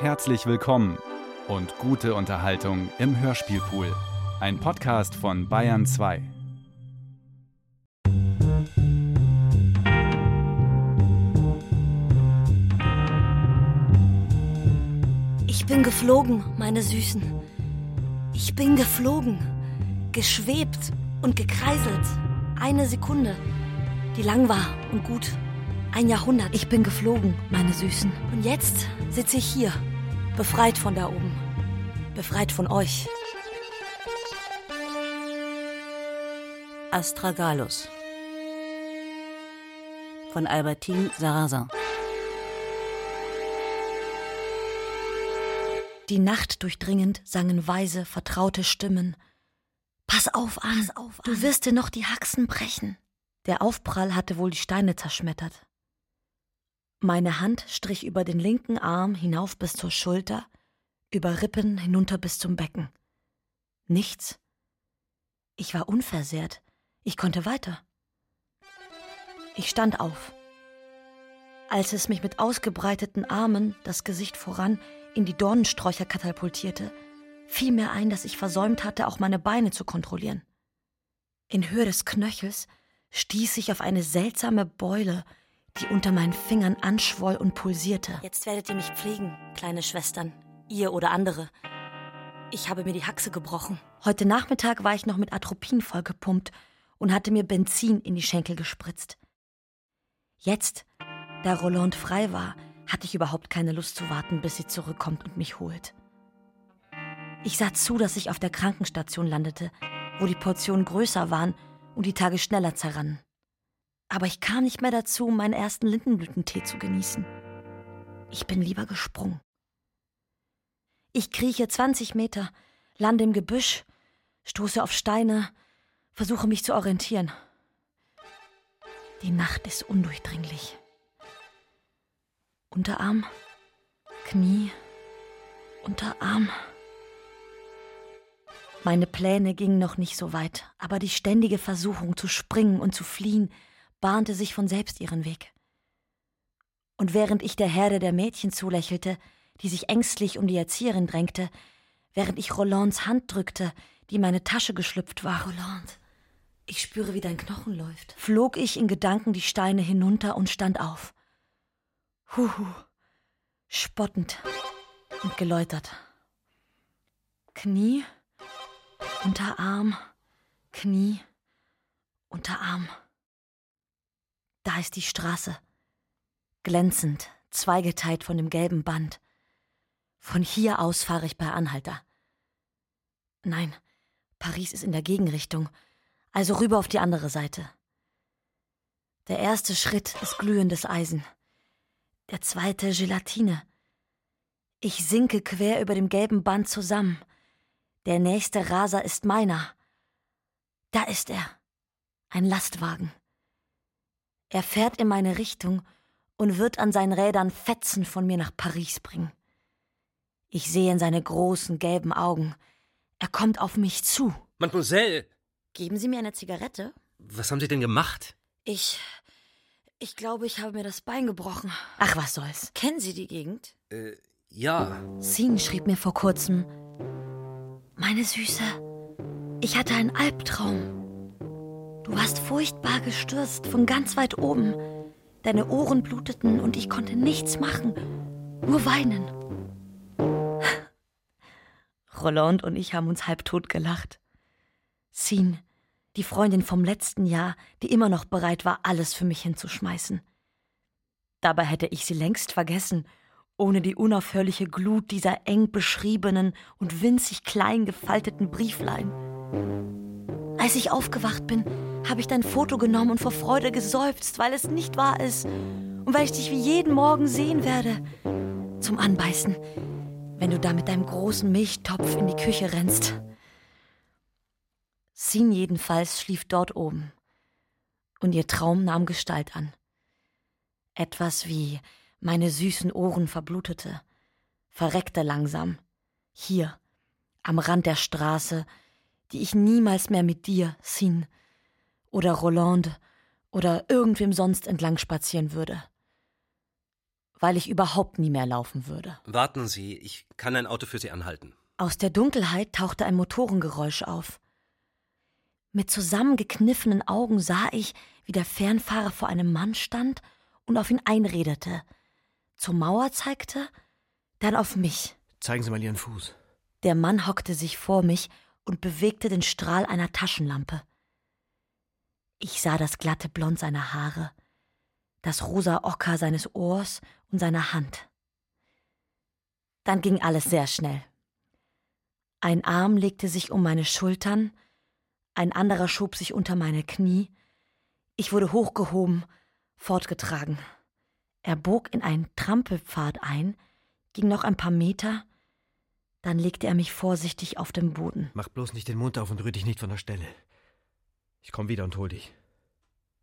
Herzlich willkommen und gute Unterhaltung im Hörspielpool. Ein Podcast von Bayern 2. Ich bin geflogen, meine Süßen. Ich bin geflogen, geschwebt und gekreiselt. Eine Sekunde, die lang war und gut. Ein Jahrhundert. Ich bin geflogen, meine Süßen. Und jetzt sitze ich hier, befreit von da oben. Befreit von euch. Astragalus von Albertine Sarrazin. Die Nacht durchdringend sangen weise, vertraute Stimmen. Pass auf an, Pass auf du wirst dir noch die Haxen brechen. Der Aufprall hatte wohl die Steine zerschmettert. Meine Hand strich über den linken Arm hinauf bis zur Schulter, über Rippen hinunter bis zum Becken. Nichts. Ich war unversehrt. Ich konnte weiter. Ich stand auf. Als es mich mit ausgebreiteten Armen, das Gesicht voran, in die Dornensträucher katapultierte, fiel mir ein, dass ich versäumt hatte, auch meine Beine zu kontrollieren. In Höhe des Knöchels stieß ich auf eine seltsame Beule, die unter meinen Fingern anschwoll und pulsierte. Jetzt werdet ihr mich pflegen, kleine Schwestern, ihr oder andere. Ich habe mir die Haxe gebrochen. Heute Nachmittag war ich noch mit Atropin vollgepumpt und hatte mir Benzin in die Schenkel gespritzt. Jetzt, da Roland frei war, hatte ich überhaupt keine Lust zu warten, bis sie zurückkommt und mich holt. Ich sah zu, dass ich auf der Krankenstation landete, wo die Portionen größer waren und die Tage schneller zerrannen. Aber ich kam nicht mehr dazu, meinen ersten Lindenblütentee zu genießen. Ich bin lieber gesprungen. Ich krieche 20 Meter, lande im Gebüsch, stoße auf Steine, versuche mich zu orientieren. Die Nacht ist undurchdringlich. Unterarm, Knie, Unterarm. Meine Pläne gingen noch nicht so weit, aber die ständige Versuchung zu springen und zu fliehen bahnte sich von selbst ihren Weg. Und während ich der Herde der Mädchen zulächelte, die sich ängstlich um die Erzieherin drängte, während ich Rolands Hand drückte, die in meine Tasche geschlüpft war. Roland, ich spüre, wie dein Knochen läuft. Flog ich in Gedanken die Steine hinunter und stand auf. Huhu, spottend und geläutert. Knie, Unterarm, Knie, Unterarm. Da ist die Straße. Glänzend, zweigeteilt von dem gelben Band. Von hier aus fahre ich per Anhalter. Nein, Paris ist in der Gegenrichtung, also rüber auf die andere Seite. Der erste Schritt ist glühendes Eisen, der zweite Gelatine. Ich sinke quer über dem gelben Band zusammen. Der nächste Raser ist meiner. Da ist er. Ein Lastwagen. Er fährt in meine Richtung und wird an seinen Rädern Fetzen von mir nach Paris bringen. Ich sehe in seine großen gelben Augen. Er kommt auf mich zu. Mademoiselle! Geben Sie mir eine Zigarette? Was haben Sie denn gemacht? Ich. Ich glaube, ich habe mir das Bein gebrochen. Ach, was soll's. Kennen Sie die Gegend? Äh, ja. Sin schrieb mir vor kurzem. Meine Süße, ich hatte einen Albtraum. Du warst furchtbar gestürzt von ganz weit oben. Deine Ohren bluteten und ich konnte nichts machen, nur weinen. Roland und ich haben uns halbtot gelacht. Sin, die Freundin vom letzten Jahr, die immer noch bereit war, alles für mich hinzuschmeißen. Dabei hätte ich sie längst vergessen, ohne die unaufhörliche Glut dieser eng beschriebenen und winzig klein gefalteten Brieflein. Als ich aufgewacht bin, habe ich dein Foto genommen und vor Freude geseufzt, weil es nicht wahr ist und weil ich dich wie jeden Morgen sehen werde. Zum Anbeißen, wenn du da mit deinem großen Milchtopf in die Küche rennst. Sin jedenfalls schlief dort oben. Und ihr Traum nahm Gestalt an. Etwas wie meine süßen Ohren verblutete, verreckte langsam, hier, am Rand der Straße, die ich niemals mehr mit dir, Sin, oder Roland oder irgendwem sonst entlang spazieren würde. weil ich überhaupt nie mehr laufen würde. Warten Sie, ich kann ein Auto für Sie anhalten. Aus der Dunkelheit tauchte ein Motorengeräusch auf. Mit zusammengekniffenen Augen sah ich, wie der Fernfahrer vor einem Mann stand und auf ihn einredete, zur Mauer zeigte, dann auf mich. Zeigen Sie mal Ihren Fuß. Der Mann hockte sich vor mich und bewegte den Strahl einer Taschenlampe. Ich sah das glatte Blond seiner Haare, das rosa Ocker seines Ohrs und seiner Hand. Dann ging alles sehr schnell. Ein Arm legte sich um meine Schultern, ein anderer schob sich unter meine Knie. Ich wurde hochgehoben, fortgetragen. Er bog in einen Trampelpfad ein, ging noch ein paar Meter, dann legte er mich vorsichtig auf den Boden. Mach bloß nicht den Mund auf und rühr dich nicht von der Stelle. Ich komm wieder und hol dich.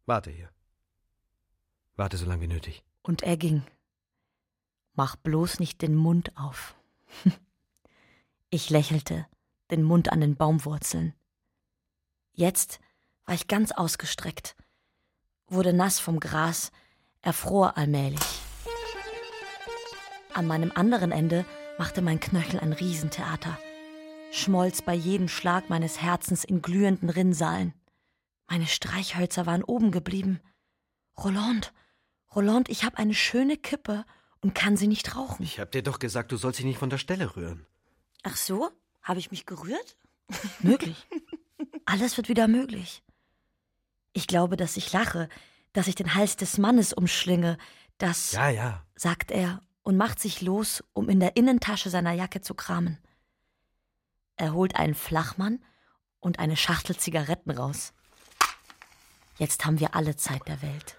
Warte hier. Warte so lange wie nötig. Und er ging. Mach bloß nicht den Mund auf. ich lächelte, den Mund an den Baumwurzeln. Jetzt war ich ganz ausgestreckt, wurde nass vom Gras, erfror allmählich. An meinem anderen Ende machte mein Knöchel ein Riesentheater, schmolz bei jedem Schlag meines Herzens in glühenden Rinnsalen. Meine Streichhölzer waren oben geblieben. Roland, Roland, ich habe eine schöne Kippe und kann sie nicht rauchen. Ich hab dir doch gesagt, du sollst dich nicht von der Stelle rühren. Ach so? Habe ich mich gerührt? möglich. Alles wird wieder möglich. Ich glaube, dass ich lache, dass ich den Hals des Mannes umschlinge, dass. Ja, ja, sagt er und macht sich los, um in der Innentasche seiner Jacke zu kramen. Er holt einen Flachmann und eine Schachtel Zigaretten raus. Jetzt haben wir alle Zeit der Welt.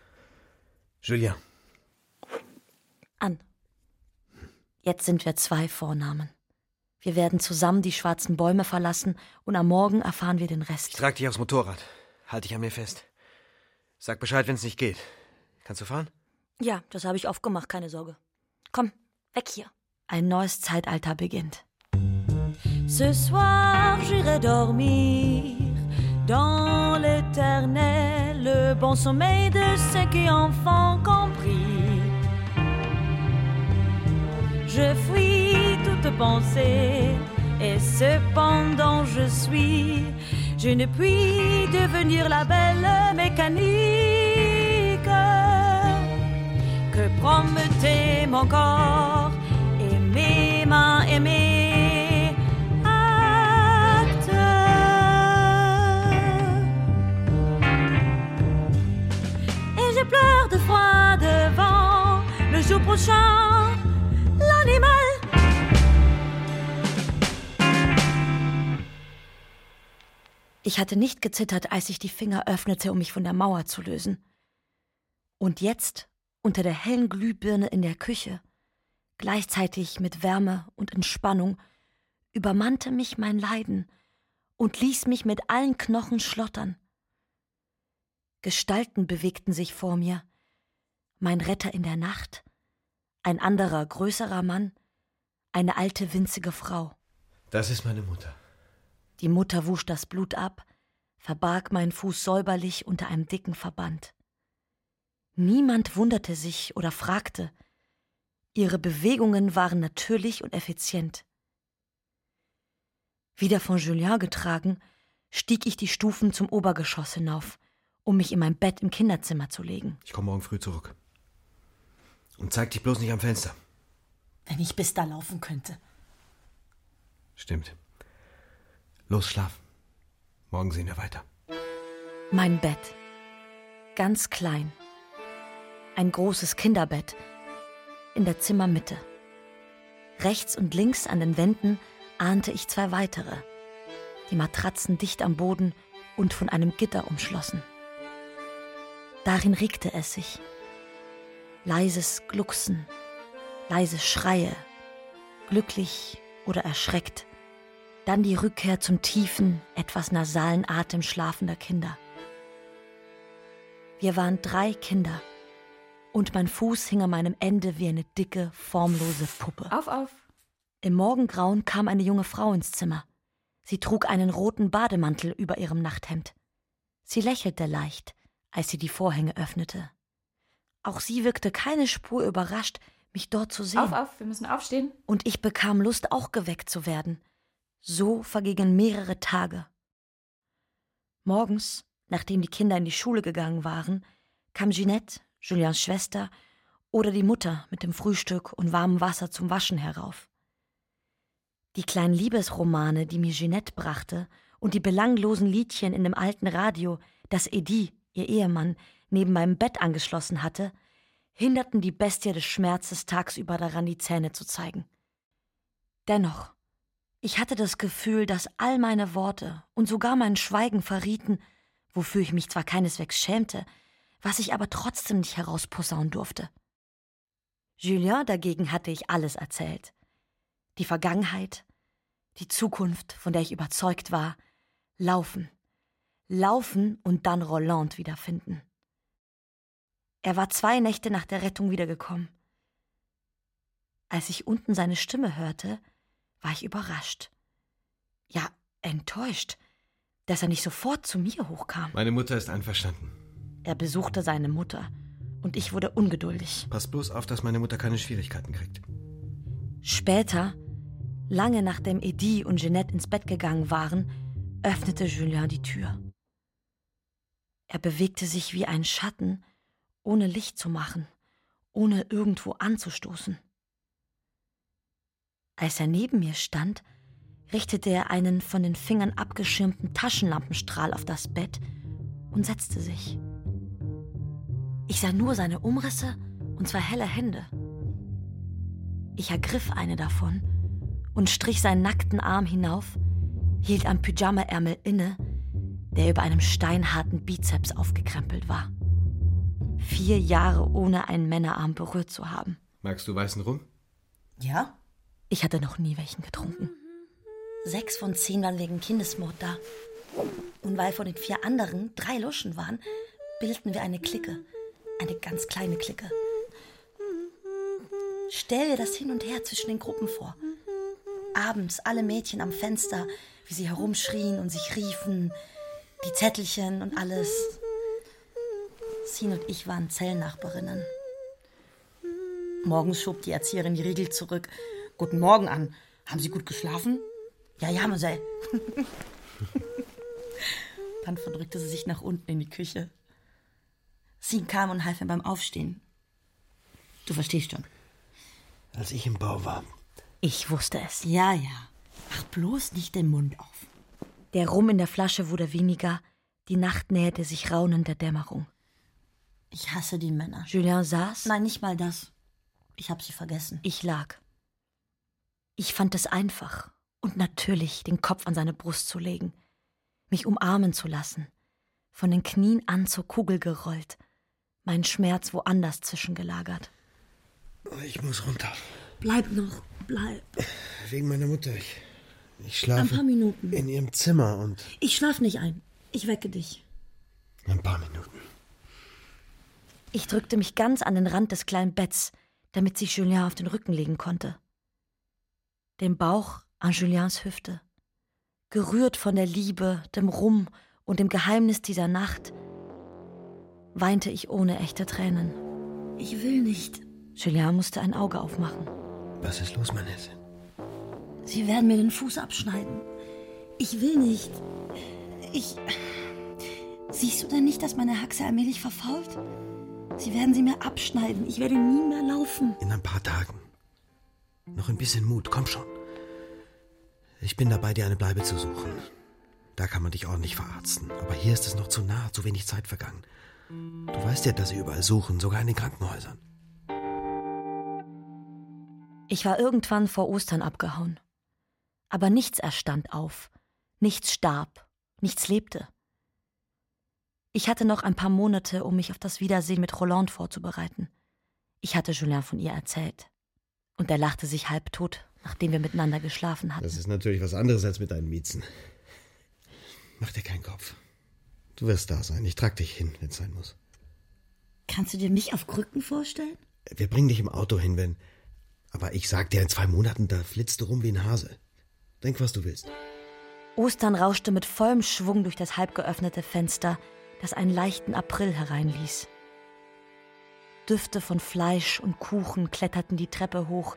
Julia, An. Jetzt sind wir zwei Vornamen. Wir werden zusammen die schwarzen Bäume verlassen und am Morgen erfahren wir den ich Rest. trag dich aufs Motorrad. Halt dich an mir fest. Sag Bescheid, wenn's nicht geht. Kannst du fahren? Ja, das habe ich aufgemacht, keine Sorge. Komm, weg hier. Ein neues Zeitalter beginnt. Ce soir, j'irai dormir dans l'éternel, le bon sommeil de ceux qui en font compris. Je fuis toute pensée, et cependant je suis. Je ne puis devenir la belle mécanique que promettait mon corps et mes mains Et je pleure de froid devant le jour prochain, l'animal. Ich hatte nicht gezittert, als ich die Finger öffnete, um mich von der Mauer zu lösen. Und jetzt, unter der hellen Glühbirne in der Küche, gleichzeitig mit Wärme und Entspannung, übermannte mich mein Leiden und ließ mich mit allen Knochen schlottern. Gestalten bewegten sich vor mir, mein Retter in der Nacht, ein anderer größerer Mann, eine alte winzige Frau. Das ist meine Mutter. Die Mutter wusch das Blut ab, verbarg meinen Fuß säuberlich unter einem dicken Verband. Niemand wunderte sich oder fragte. Ihre Bewegungen waren natürlich und effizient. Wieder von Julien getragen, stieg ich die Stufen zum Obergeschoss hinauf, um mich in mein Bett im Kinderzimmer zu legen. Ich komme morgen früh zurück. Und zeig dich bloß nicht am Fenster. Wenn ich bis da laufen könnte. Stimmt. Los, schlaf. Morgen sehen wir weiter. Mein Bett. Ganz klein. Ein großes Kinderbett. In der Zimmermitte. Rechts und links an den Wänden ahnte ich zwei weitere. Die Matratzen dicht am Boden und von einem Gitter umschlossen. Darin regte es sich. Leises Glucksen, leise Schreie, glücklich oder erschreckt. Dann die Rückkehr zum tiefen, etwas nasalen Atem schlafender Kinder. Wir waren drei Kinder. Und mein Fuß hing an meinem Ende wie eine dicke, formlose Puppe. Auf, auf. Im Morgengrauen kam eine junge Frau ins Zimmer. Sie trug einen roten Bademantel über ihrem Nachthemd. Sie lächelte leicht, als sie die Vorhänge öffnete. Auch sie wirkte keine Spur überrascht, mich dort zu sehen. Auf, auf, wir müssen aufstehen. Und ich bekam Lust, auch geweckt zu werden. So vergingen mehrere Tage. Morgens, nachdem die Kinder in die Schule gegangen waren, kam Ginette, Julians Schwester, oder die Mutter mit dem Frühstück und warmem Wasser zum Waschen herauf. Die kleinen Liebesromane, die mir Ginette brachte, und die belanglosen Liedchen in dem alten Radio, das Edith, ihr Ehemann, neben meinem Bett angeschlossen hatte, hinderten die Bestie des Schmerzes tagsüber daran, die Zähne zu zeigen. Dennoch, ich hatte das Gefühl, dass all meine Worte und sogar mein Schweigen verrieten, wofür ich mich zwar keineswegs schämte, was ich aber trotzdem nicht herausposaunen durfte. Julien dagegen hatte ich alles erzählt. Die Vergangenheit, die Zukunft, von der ich überzeugt war, laufen, laufen und dann Roland wiederfinden. Er war zwei Nächte nach der Rettung wiedergekommen. Als ich unten seine Stimme hörte, war ich überrascht. Ja, enttäuscht, dass er nicht sofort zu mir hochkam. Meine Mutter ist einverstanden. Er besuchte seine Mutter und ich wurde ungeduldig. Pass bloß auf, dass meine Mutter keine Schwierigkeiten kriegt. Später, lange nachdem Edith und Jeanette ins Bett gegangen waren, öffnete Julien die Tür. Er bewegte sich wie ein Schatten, ohne Licht zu machen, ohne irgendwo anzustoßen. Als er neben mir stand, richtete er einen von den Fingern abgeschirmten Taschenlampenstrahl auf das Bett und setzte sich. Ich sah nur seine Umrisse und zwei helle Hände. Ich ergriff eine davon und strich seinen nackten Arm hinauf, hielt am Pyjamaärmel inne, der über einem steinharten Bizeps aufgekrempelt war. Vier Jahre ohne einen Männerarm berührt zu haben. Magst du weißen Rum? Ja? Ich hatte noch nie welchen getrunken. Sechs von zehn waren wegen Kindesmord da. Und weil von den vier anderen drei Luschen waren, bildeten wir eine Clique. Eine ganz kleine Clique. Stell dir das hin und her zwischen den Gruppen vor. Abends alle Mädchen am Fenster, wie sie herumschrien und sich riefen, die Zettelchen und alles. Sin und ich waren Zellnachbarinnen. Morgens schob die Erzieherin die Riegel zurück. Guten Morgen an. Haben Sie gut geschlafen? Ja, ja, Marcel. Dann verdrückte sie sich nach unten in die Küche. Sie kam und half mir beim Aufstehen. Du verstehst schon. Als ich im Bau war. Ich wusste es. Ja, ja. Mach bloß nicht den Mund auf. Der Rum in der Flasche wurde weniger, die Nacht näherte sich raunend der Dämmerung. Ich hasse die Männer. Julien saß. Nein, nicht mal das. Ich hab sie vergessen. Ich lag. Ich fand es einfach und natürlich, den Kopf an seine Brust zu legen, mich umarmen zu lassen, von den Knien an zur Kugel gerollt, mein Schmerz woanders zwischengelagert. Ich muss runter. Bleib noch, bleib. Wegen meiner Mutter. Ich, ich schlafe. Ein paar Minuten. In ihrem Zimmer und. Ich schlaf nicht ein. Ich wecke dich. Ein paar Minuten. Ich drückte mich ganz an den Rand des kleinen Betts, damit sich Julien auf den Rücken legen konnte. Den Bauch an Juliens Hüfte. Gerührt von der Liebe, dem Rum und dem Geheimnis dieser Nacht, weinte ich ohne echte Tränen. Ich will nicht. Julien musste ein Auge aufmachen. Was ist los, Manesse? Sie werden mir den Fuß abschneiden. Ich will nicht. Ich. Siehst du denn nicht, dass meine Haxe allmählich verfault? Sie werden sie mir abschneiden. Ich werde nie mehr laufen. In ein paar Tagen. Noch ein bisschen Mut, komm schon. Ich bin dabei, dir eine Bleibe zu suchen. Da kann man dich ordentlich verarzten. Aber hier ist es noch zu nah, zu wenig Zeit vergangen. Du weißt ja, dass sie überall suchen, sogar in den Krankenhäusern. Ich war irgendwann vor Ostern abgehauen. Aber nichts erstand auf, nichts starb, nichts lebte. Ich hatte noch ein paar Monate, um mich auf das Wiedersehen mit Roland vorzubereiten. Ich hatte Julien von ihr erzählt. Und er lachte sich halbtot, nachdem wir miteinander geschlafen hatten. Das ist natürlich was anderes als mit deinen Miezen. Mach dir keinen Kopf. Du wirst da sein. Ich trag dich hin, wenn es sein muss. Kannst du dir mich auf Krücken vorstellen? Wir bringen dich im Auto hin, wenn. Aber ich sag dir, in zwei Monaten, da flitzt du rum wie ein Hase. Denk, was du willst. Ostern rauschte mit vollem Schwung durch das halb geöffnete Fenster, das einen leichten April hereinließ. Düfte von Fleisch und Kuchen kletterten die Treppe hoch.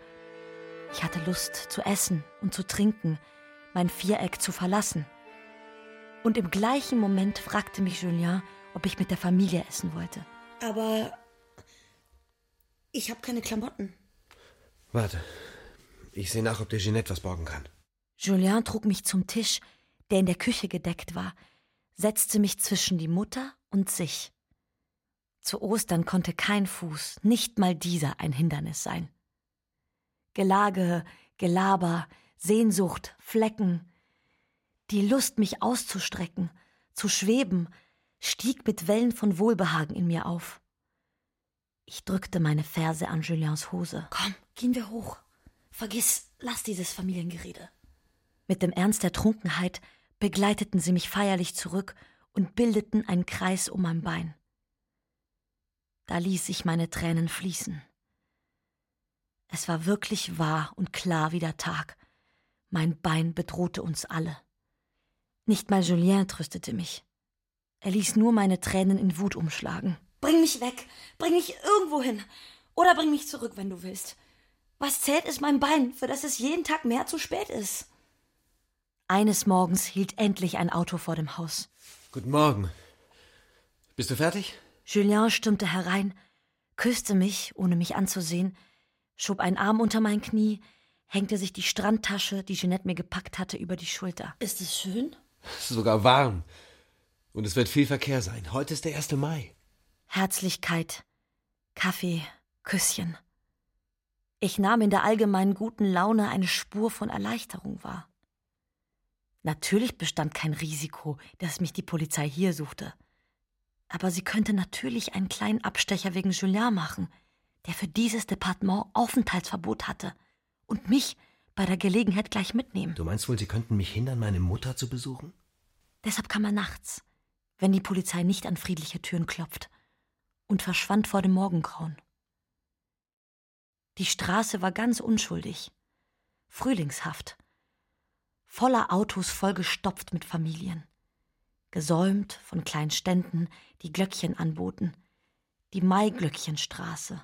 Ich hatte Lust zu essen und zu trinken, mein Viereck zu verlassen. Und im gleichen Moment fragte mich Julien, ob ich mit der Familie essen wollte. Aber ich habe keine Klamotten. Warte. Ich sehe nach, ob der Jeanette was borgen kann. Julien trug mich zum Tisch, der in der Küche gedeckt war, setzte mich zwischen die Mutter und sich. Zu Ostern konnte kein Fuß, nicht mal dieser, ein Hindernis sein. Gelage, Gelaber, Sehnsucht, Flecken. Die Lust, mich auszustrecken, zu schweben, stieg mit Wellen von Wohlbehagen in mir auf. Ich drückte meine Ferse an Juliens Hose. Komm, gehen wir hoch. Vergiss, lass dieses Familiengerede. Mit dem Ernst der Trunkenheit begleiteten sie mich feierlich zurück und bildeten einen Kreis um mein Bein. Da ließ ich meine Tränen fließen. Es war wirklich wahr und klar wie der Tag. Mein Bein bedrohte uns alle. Nicht mal Julien tröstete mich. Er ließ nur meine Tränen in Wut umschlagen. Bring mich weg, bring mich irgendwo hin. Oder bring mich zurück, wenn du willst. Was zählt, ist mein Bein, für das es jeden Tag mehr zu spät ist. Eines Morgens hielt endlich ein Auto vor dem Haus. Guten Morgen. Bist du fertig? Julien stürmte herein, küsste mich, ohne mich anzusehen, schob einen Arm unter mein Knie, hängte sich die Strandtasche, die Jeanette mir gepackt hatte, über die Schulter. Ist es schön? Es ist sogar warm. Und es wird viel Verkehr sein. Heute ist der 1. Mai. Herzlichkeit, Kaffee, Küsschen. Ich nahm in der allgemeinen guten Laune eine Spur von Erleichterung wahr. Natürlich bestand kein Risiko, dass mich die Polizei hier suchte. Aber sie könnte natürlich einen kleinen Abstecher wegen Julien machen, der für dieses Departement Aufenthaltsverbot hatte, und mich bei der Gelegenheit gleich mitnehmen. Du meinst wohl, sie könnten mich hindern, meine Mutter zu besuchen? Deshalb kam er nachts, wenn die Polizei nicht an friedliche Türen klopft, und verschwand vor dem Morgengrauen. Die Straße war ganz unschuldig, frühlingshaft, voller Autos vollgestopft mit Familien, gesäumt von kleinen Ständen, die Glöckchen anboten, die Maiglöckchenstraße.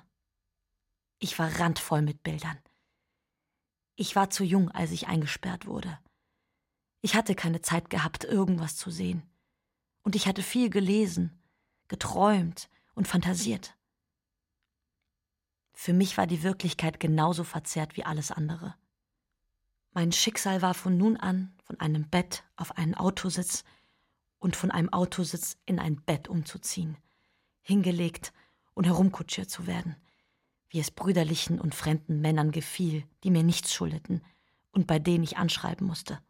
Ich war randvoll mit Bildern. Ich war zu jung, als ich eingesperrt wurde. Ich hatte keine Zeit gehabt, irgendwas zu sehen. Und ich hatte viel gelesen, geträumt und fantasiert. Für mich war die Wirklichkeit genauso verzerrt wie alles andere. Mein Schicksal war von nun an von einem Bett auf einen Autositz und von einem Autositz in ein Bett umzuziehen, hingelegt und herumkutschiert zu werden, wie es brüderlichen und fremden Männern gefiel, die mir nichts schuldeten und bei denen ich anschreiben musste.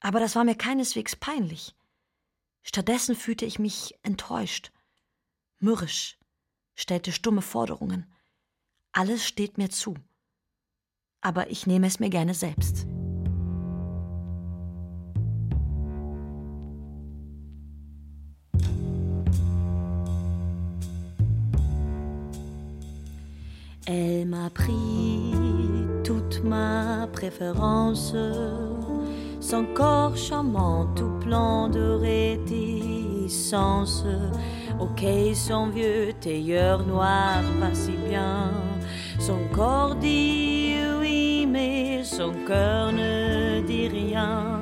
Aber das war mir keineswegs peinlich. Stattdessen fühlte ich mich enttäuscht, mürrisch, stellte stumme Forderungen. Alles steht mir zu. Aber ich nehme es mir gerne selbst. Elle m'a pris toute ma préférence, son corps charmant tout plein de réticence, auquel son vieux tailleur noir va si bien, son corps dit son cœur ne dit rien,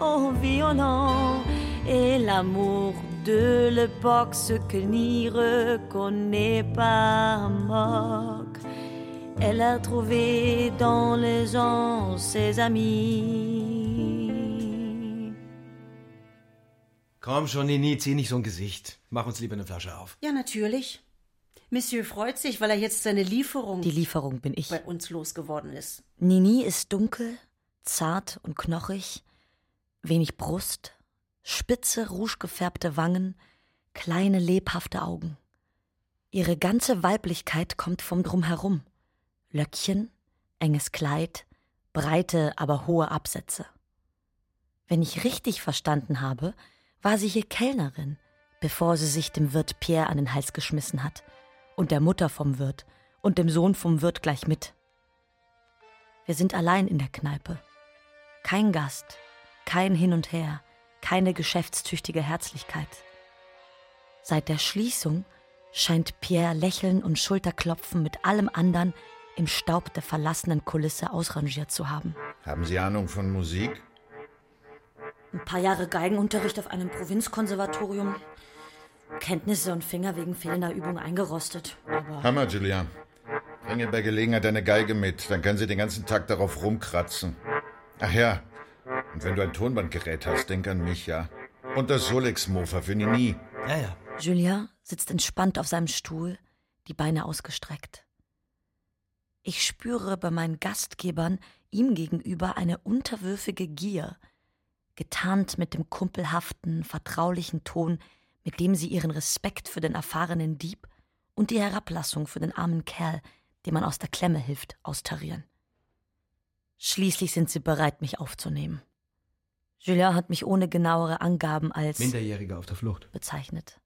oh violent et l'amour de l'époque ce que n'y reconnaît pas moque. Elle a trouvé dans les gens ses amis. Komm schon, Nini, zieh nicht so ein Gesicht. Mach uns lieber eine Flasche auf. Ja, natürlich. Monsieur freut sich, weil er jetzt seine Lieferung Die Lieferung bin ich. bei uns losgeworden ist. Nini ist dunkel, zart und knochig, wenig Brust, spitze, rouge Wangen, kleine, lebhafte Augen. Ihre ganze Weiblichkeit kommt vom Drumherum. Löckchen, enges Kleid, breite, aber hohe Absätze. Wenn ich richtig verstanden habe, war sie hier Kellnerin, bevor sie sich dem Wirt Pierre an den Hals geschmissen hat und der Mutter vom Wirt und dem Sohn vom Wirt gleich mit. Wir sind allein in der Kneipe. Kein Gast, kein Hin und Her, keine geschäftstüchtige Herzlichkeit. Seit der Schließung scheint Pierre Lächeln und Schulterklopfen mit allem anderen im Staub der verlassenen Kulisse ausrangiert zu haben. Haben Sie Ahnung von Musik? Ein paar Jahre Geigenunterricht auf einem Provinzkonservatorium. Kenntnisse und Finger wegen fehlender Übung eingerostet. Aber Hammer, Julian. Bring ihr bei Gelegenheit deine Geige mit, dann kann sie den ganzen Tag darauf rumkratzen. Ach ja, und wenn du ein Tonbandgerät hast, denk an mich, ja. Und das Solex-Mofa für Nini. Ja, ja. Julien sitzt entspannt auf seinem Stuhl, die Beine ausgestreckt. Ich spüre bei meinen Gastgebern ihm gegenüber eine unterwürfige Gier, getarnt mit dem kumpelhaften, vertraulichen Ton, mit dem sie ihren Respekt für den erfahrenen Dieb und die Herablassung für den armen Kerl, dem man aus der Klemme hilft, austarieren. Schließlich sind sie bereit, mich aufzunehmen. Julien hat mich ohne genauere Angaben als Minderjährige auf der Flucht. bezeichnet.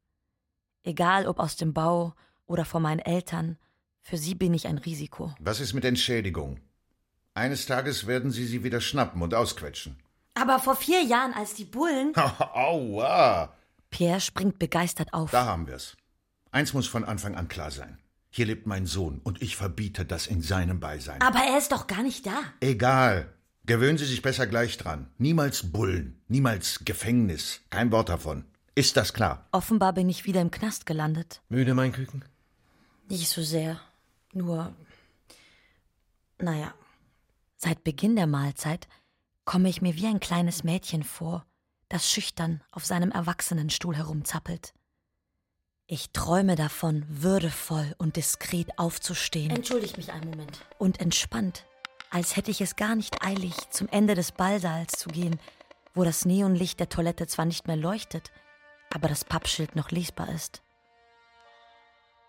Egal ob aus dem Bau oder von meinen Eltern, für sie bin ich ein Risiko. Was ist mit Entschädigung? Eines Tages werden sie sie wieder schnappen und ausquetschen. Aber vor vier Jahren, als die Bullen. Aua! Pierre springt begeistert auf. Da haben wir's. Eins muss von Anfang an klar sein. Hier lebt mein Sohn und ich verbiete das in seinem Beisein. Aber er ist doch gar nicht da. Egal. Gewöhnen Sie sich besser gleich dran. Niemals Bullen, niemals Gefängnis. Kein Wort davon. Ist das klar? Offenbar bin ich wieder im Knast gelandet. Müde, mein Küken? Nicht so sehr. Nur. Naja. Seit Beginn der Mahlzeit komme ich mir wie ein kleines Mädchen vor, das schüchtern auf seinem Erwachsenenstuhl herumzappelt. Ich träume davon, würdevoll und diskret aufzustehen. Entschuldigt mich einen Moment. Und entspannt, als hätte ich es gar nicht eilig, zum Ende des Ballsaals zu gehen, wo das Neonlicht der Toilette zwar nicht mehr leuchtet, aber das Pappschild noch lesbar ist.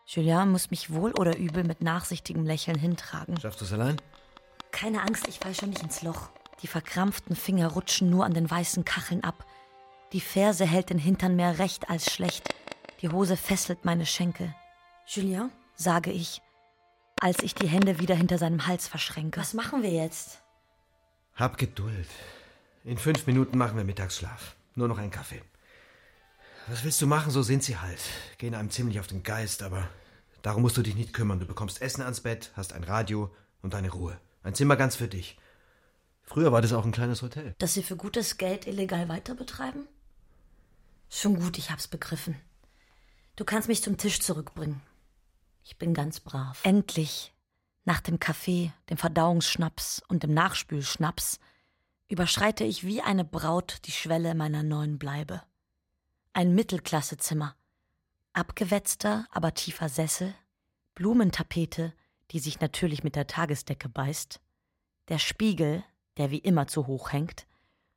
Julien muss mich wohl oder übel mit nachsichtigem Lächeln hintragen. Schaffst du es allein? Keine Angst, ich fall schon nicht ins Loch. Die verkrampften Finger rutschen nur an den weißen Kacheln ab. Die Ferse hält den Hintern mehr recht als schlecht. Die Hose fesselt meine Schenkel. Julien, sage ich, als ich die Hände wieder hinter seinem Hals verschränke. Was machen wir jetzt? Hab Geduld. In fünf Minuten machen wir Mittagsschlaf. Nur noch einen Kaffee. Was willst du machen? So sind sie halt. Gehen einem ziemlich auf den Geist, aber darum musst du dich nicht kümmern. Du bekommst Essen ans Bett, hast ein Radio und deine Ruhe. Ein Zimmer ganz für dich. Früher war das auch ein kleines Hotel. Dass sie für gutes Geld illegal weiter betreiben? Schon gut, ich hab's begriffen. Du kannst mich zum Tisch zurückbringen. Ich bin ganz brav. Endlich, nach dem Kaffee, dem Verdauungsschnaps und dem Nachspülschnaps, überschreite ich wie eine Braut die Schwelle meiner neuen Bleibe. Ein Mittelklassezimmer. Abgewetzter, aber tiefer Sessel, Blumentapete, die sich natürlich mit der Tagesdecke beißt, der Spiegel, der wie immer zu hoch hängt,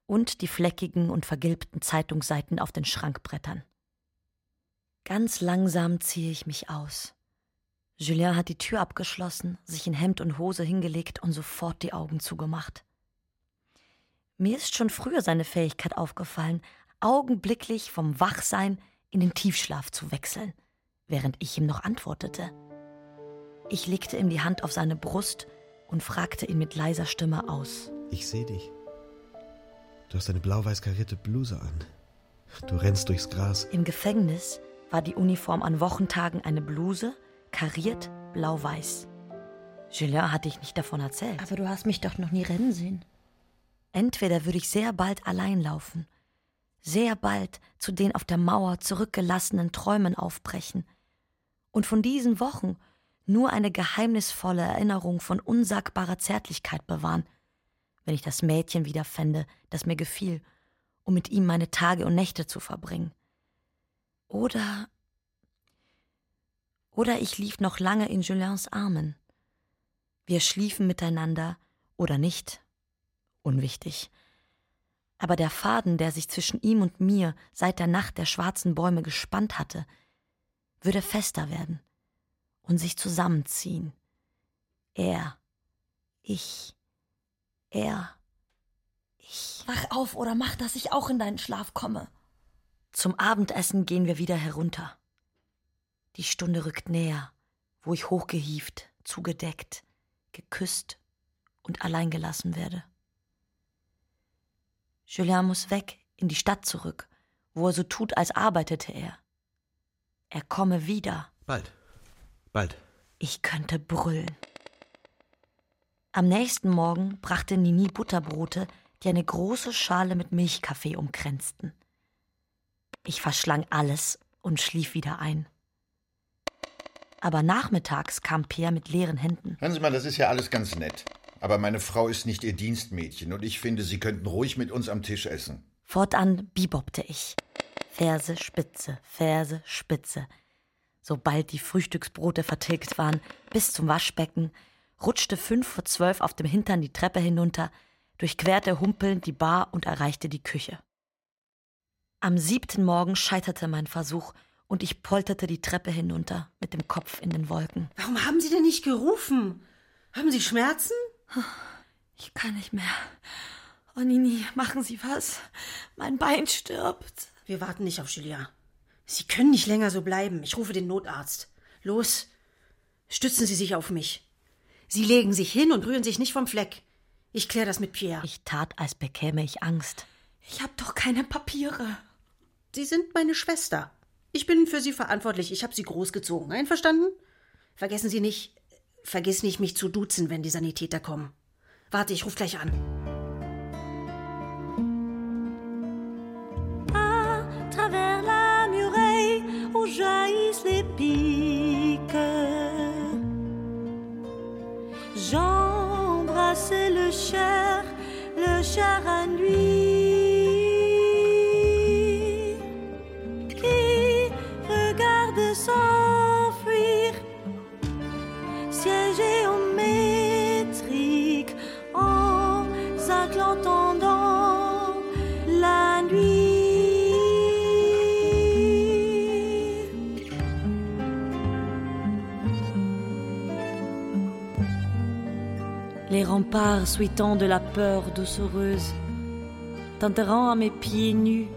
und die fleckigen und vergilbten Zeitungsseiten auf den Schrankbrettern. Ganz langsam ziehe ich mich aus. Julien hat die Tür abgeschlossen, sich in Hemd und Hose hingelegt und sofort die Augen zugemacht. Mir ist schon früher seine Fähigkeit aufgefallen, augenblicklich vom Wachsein in den Tiefschlaf zu wechseln, während ich ihm noch antwortete. Ich legte ihm die Hand auf seine Brust und fragte ihn mit leiser Stimme aus. Ich sehe dich. Du hast eine blau-weiß karierte Bluse an. Du rennst durchs Gras. Im Gefängnis war die Uniform an Wochentagen eine Bluse, kariert blau-weiß. Julien hatte ich nicht davon erzählt. Aber du hast mich doch noch nie rennen sehen. Entweder würde ich sehr bald allein laufen, sehr bald zu den auf der Mauer zurückgelassenen Träumen aufbrechen und von diesen Wochen nur eine geheimnisvolle Erinnerung von unsagbarer Zärtlichkeit bewahren, wenn ich das Mädchen wiederfände, das mir gefiel, um mit ihm meine Tage und Nächte zu verbringen. Oder oder ich lief noch lange in Juliens Armen. Wir schliefen miteinander oder nicht. Unwichtig. Aber der Faden, der sich zwischen ihm und mir seit der Nacht der schwarzen Bäume gespannt hatte, würde fester werden und sich zusammenziehen. Er, ich, er, ich. Wach auf oder mach, dass ich auch in deinen Schlaf komme. Zum Abendessen gehen wir wieder herunter. Die Stunde rückt näher, wo ich hochgehieft, zugedeckt, geküsst und allein gelassen werde. Julien muss weg, in die Stadt zurück, wo er so tut, als arbeitete er. Er komme wieder. Bald. Bald. Ich könnte brüllen. Am nächsten Morgen brachte Nini Butterbrote, die eine große Schale mit Milchkaffee umkränzten. Ich verschlang alles und schlief wieder ein. Aber nachmittags kam Pierre mit leeren Händen. Hören Sie mal, das ist ja alles ganz nett. Aber meine Frau ist nicht Ihr Dienstmädchen und ich finde, Sie könnten ruhig mit uns am Tisch essen. Fortan bibobte ich. Ferse, Spitze, Ferse, Spitze. Sobald die Frühstücksbrote vertilgt waren, bis zum Waschbecken, rutschte fünf vor zwölf auf dem Hintern die Treppe hinunter, durchquerte humpelnd die Bar und erreichte die Küche. Am siebten Morgen scheiterte mein Versuch und ich polterte die Treppe hinunter mit dem Kopf in den Wolken. Warum haben Sie denn nicht gerufen? Haben Sie Schmerzen? Ich kann nicht mehr. Oh, Nini, machen Sie was. Mein Bein stirbt. Wir warten nicht auf Julia. Sie können nicht länger so bleiben. Ich rufe den Notarzt. Los, stützen Sie sich auf mich. Sie legen sich hin und rühren sich nicht vom Fleck. Ich kläre das mit Pierre. Ich tat, als bekäme ich Angst. Ich hab doch keine Papiere. Sie sind meine Schwester. Ich bin für Sie verantwortlich. Ich habe Sie großgezogen. Einverstanden? Vergessen Sie nicht, vergiss nicht, mich zu duzen, wenn die Sanitäter kommen. Warte, ich ruf gleich an. Suitant de la peur doucereuse, t'enterrant à mes pieds nus.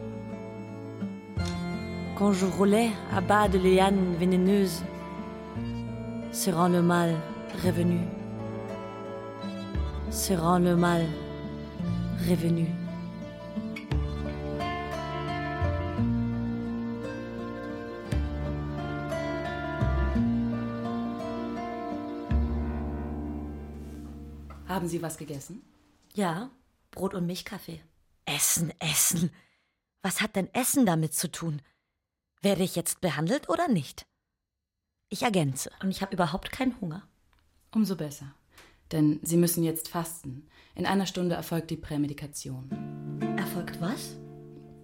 Quand je roulais à bas de lianes vénéneuses, serant le mal revenu, serant le mal revenu. Haben Sie was gegessen? Ja, Brot und Milchkaffee. Essen, Essen. Was hat denn Essen damit zu tun? Werde ich jetzt behandelt oder nicht? Ich ergänze und ich habe überhaupt keinen Hunger. Umso besser. Denn Sie müssen jetzt fasten. In einer Stunde erfolgt die Prämedikation. Erfolgt was?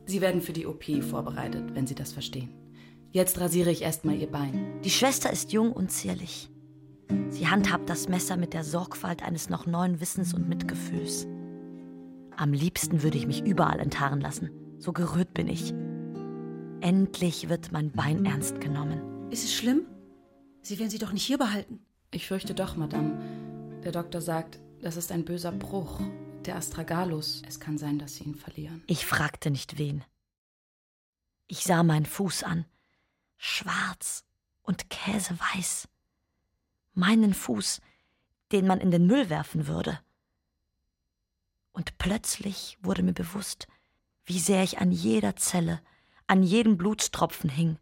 Sie werden für die OP vorbereitet, wenn Sie das verstehen. Jetzt rasiere ich erstmal Ihr Bein. Die Schwester ist jung und zierlich. Sie handhabt das Messer mit der Sorgfalt eines noch neuen Wissens und Mitgefühls. Am liebsten würde ich mich überall enthaaren lassen. So gerührt bin ich. Endlich wird mein Bein ernst genommen. Ist es schlimm? Sie werden sie doch nicht hier behalten. Ich fürchte doch, Madame. Der Doktor sagt, das ist ein böser Bruch. Der Astragalus. Es kann sein, dass Sie ihn verlieren. Ich fragte nicht wen. Ich sah meinen Fuß an. Schwarz und käseweiß. Meinen Fuß, den man in den Müll werfen würde. Und plötzlich wurde mir bewusst, wie sehr ich an jeder Zelle, an jedem Blutstropfen hing,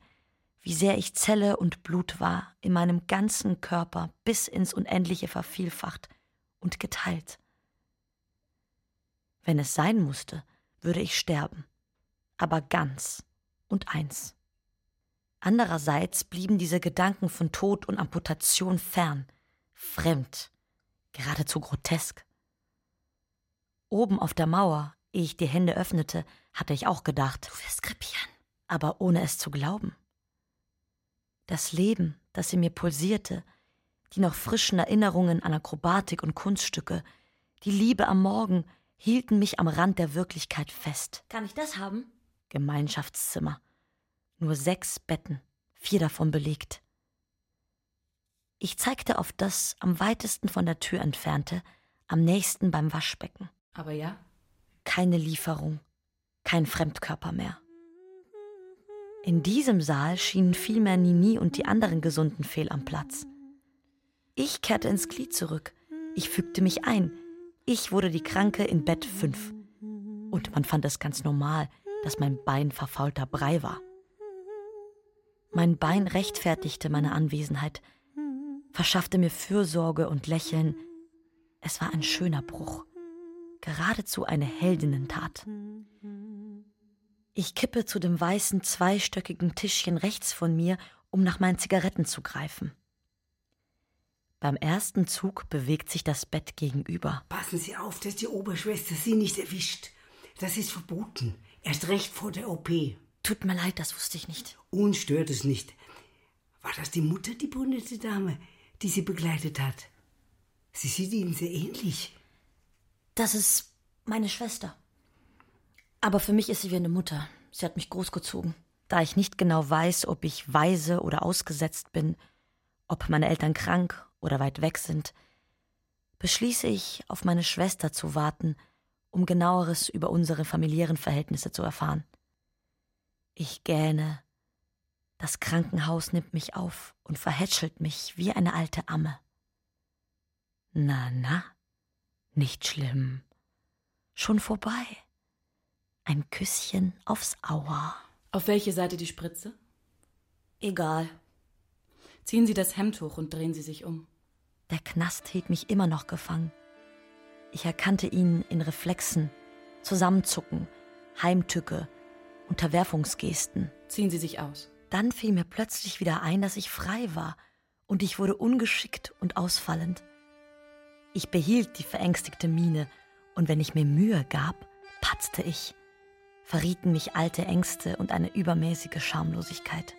wie sehr ich Zelle und Blut war, in meinem ganzen Körper bis ins Unendliche vervielfacht und geteilt. Wenn es sein musste, würde ich sterben, aber ganz und eins. Andererseits blieben diese Gedanken von Tod und Amputation fern, fremd, geradezu grotesk. Oben auf der Mauer, ehe ich die Hände öffnete, hatte ich auch gedacht, du wirst krepieren, aber ohne es zu glauben. Das Leben, das in mir pulsierte, die noch frischen Erinnerungen an Akrobatik und Kunststücke, die Liebe am Morgen, hielten mich am Rand der Wirklichkeit fest. Kann ich das haben? Gemeinschaftszimmer. Nur sechs Betten, vier davon belegt. Ich zeigte auf das am weitesten von der Tür entfernte, am nächsten beim Waschbecken. Aber ja? Keine Lieferung, kein Fremdkörper mehr. In diesem Saal schienen vielmehr Nini und die anderen Gesunden fehl am Platz. Ich kehrte ins Glied zurück. Ich fügte mich ein. Ich wurde die Kranke in Bett 5. Und man fand es ganz normal, dass mein Bein verfaulter Brei war. Mein Bein rechtfertigte meine Anwesenheit, verschaffte mir Fürsorge und Lächeln. Es war ein schöner Bruch, geradezu eine Heldinnentat. Ich kippe zu dem weißen zweistöckigen Tischchen rechts von mir, um nach meinen Zigaretten zu greifen. Beim ersten Zug bewegt sich das Bett gegenüber. Passen Sie auf, dass die Oberschwester Sie nicht erwischt. Das ist verboten. Erst recht vor der OP. Tut mir leid, das wusste ich nicht. Uns stört es nicht. War das die Mutter, die brünette Dame, die Sie begleitet hat? Sie sieht Ihnen sehr ähnlich. Das ist meine Schwester. Aber für mich ist sie wie eine Mutter. Sie hat mich großgezogen. Da ich nicht genau weiß, ob ich weise oder ausgesetzt bin, ob meine Eltern krank oder weit weg sind, beschließe ich, auf meine Schwester zu warten, um genaueres über unsere familiären Verhältnisse zu erfahren. Ich gähne. Das Krankenhaus nimmt mich auf und verhätschelt mich wie eine alte Amme. Na, na, nicht schlimm. Schon vorbei. Ein Küsschen aufs Auer. Auf welche Seite die Spritze? Egal. Ziehen Sie das Hemd hoch und drehen Sie sich um. Der Knast hielt mich immer noch gefangen. Ich erkannte ihn in Reflexen, Zusammenzucken, Heimtücke, Unterwerfungsgesten. Ziehen Sie sich aus. Dann fiel mir plötzlich wieder ein, dass ich frei war, und ich wurde ungeschickt und ausfallend. Ich behielt die verängstigte Miene, und wenn ich mir Mühe gab, patzte ich, verrieten mich alte Ängste und eine übermäßige Schamlosigkeit.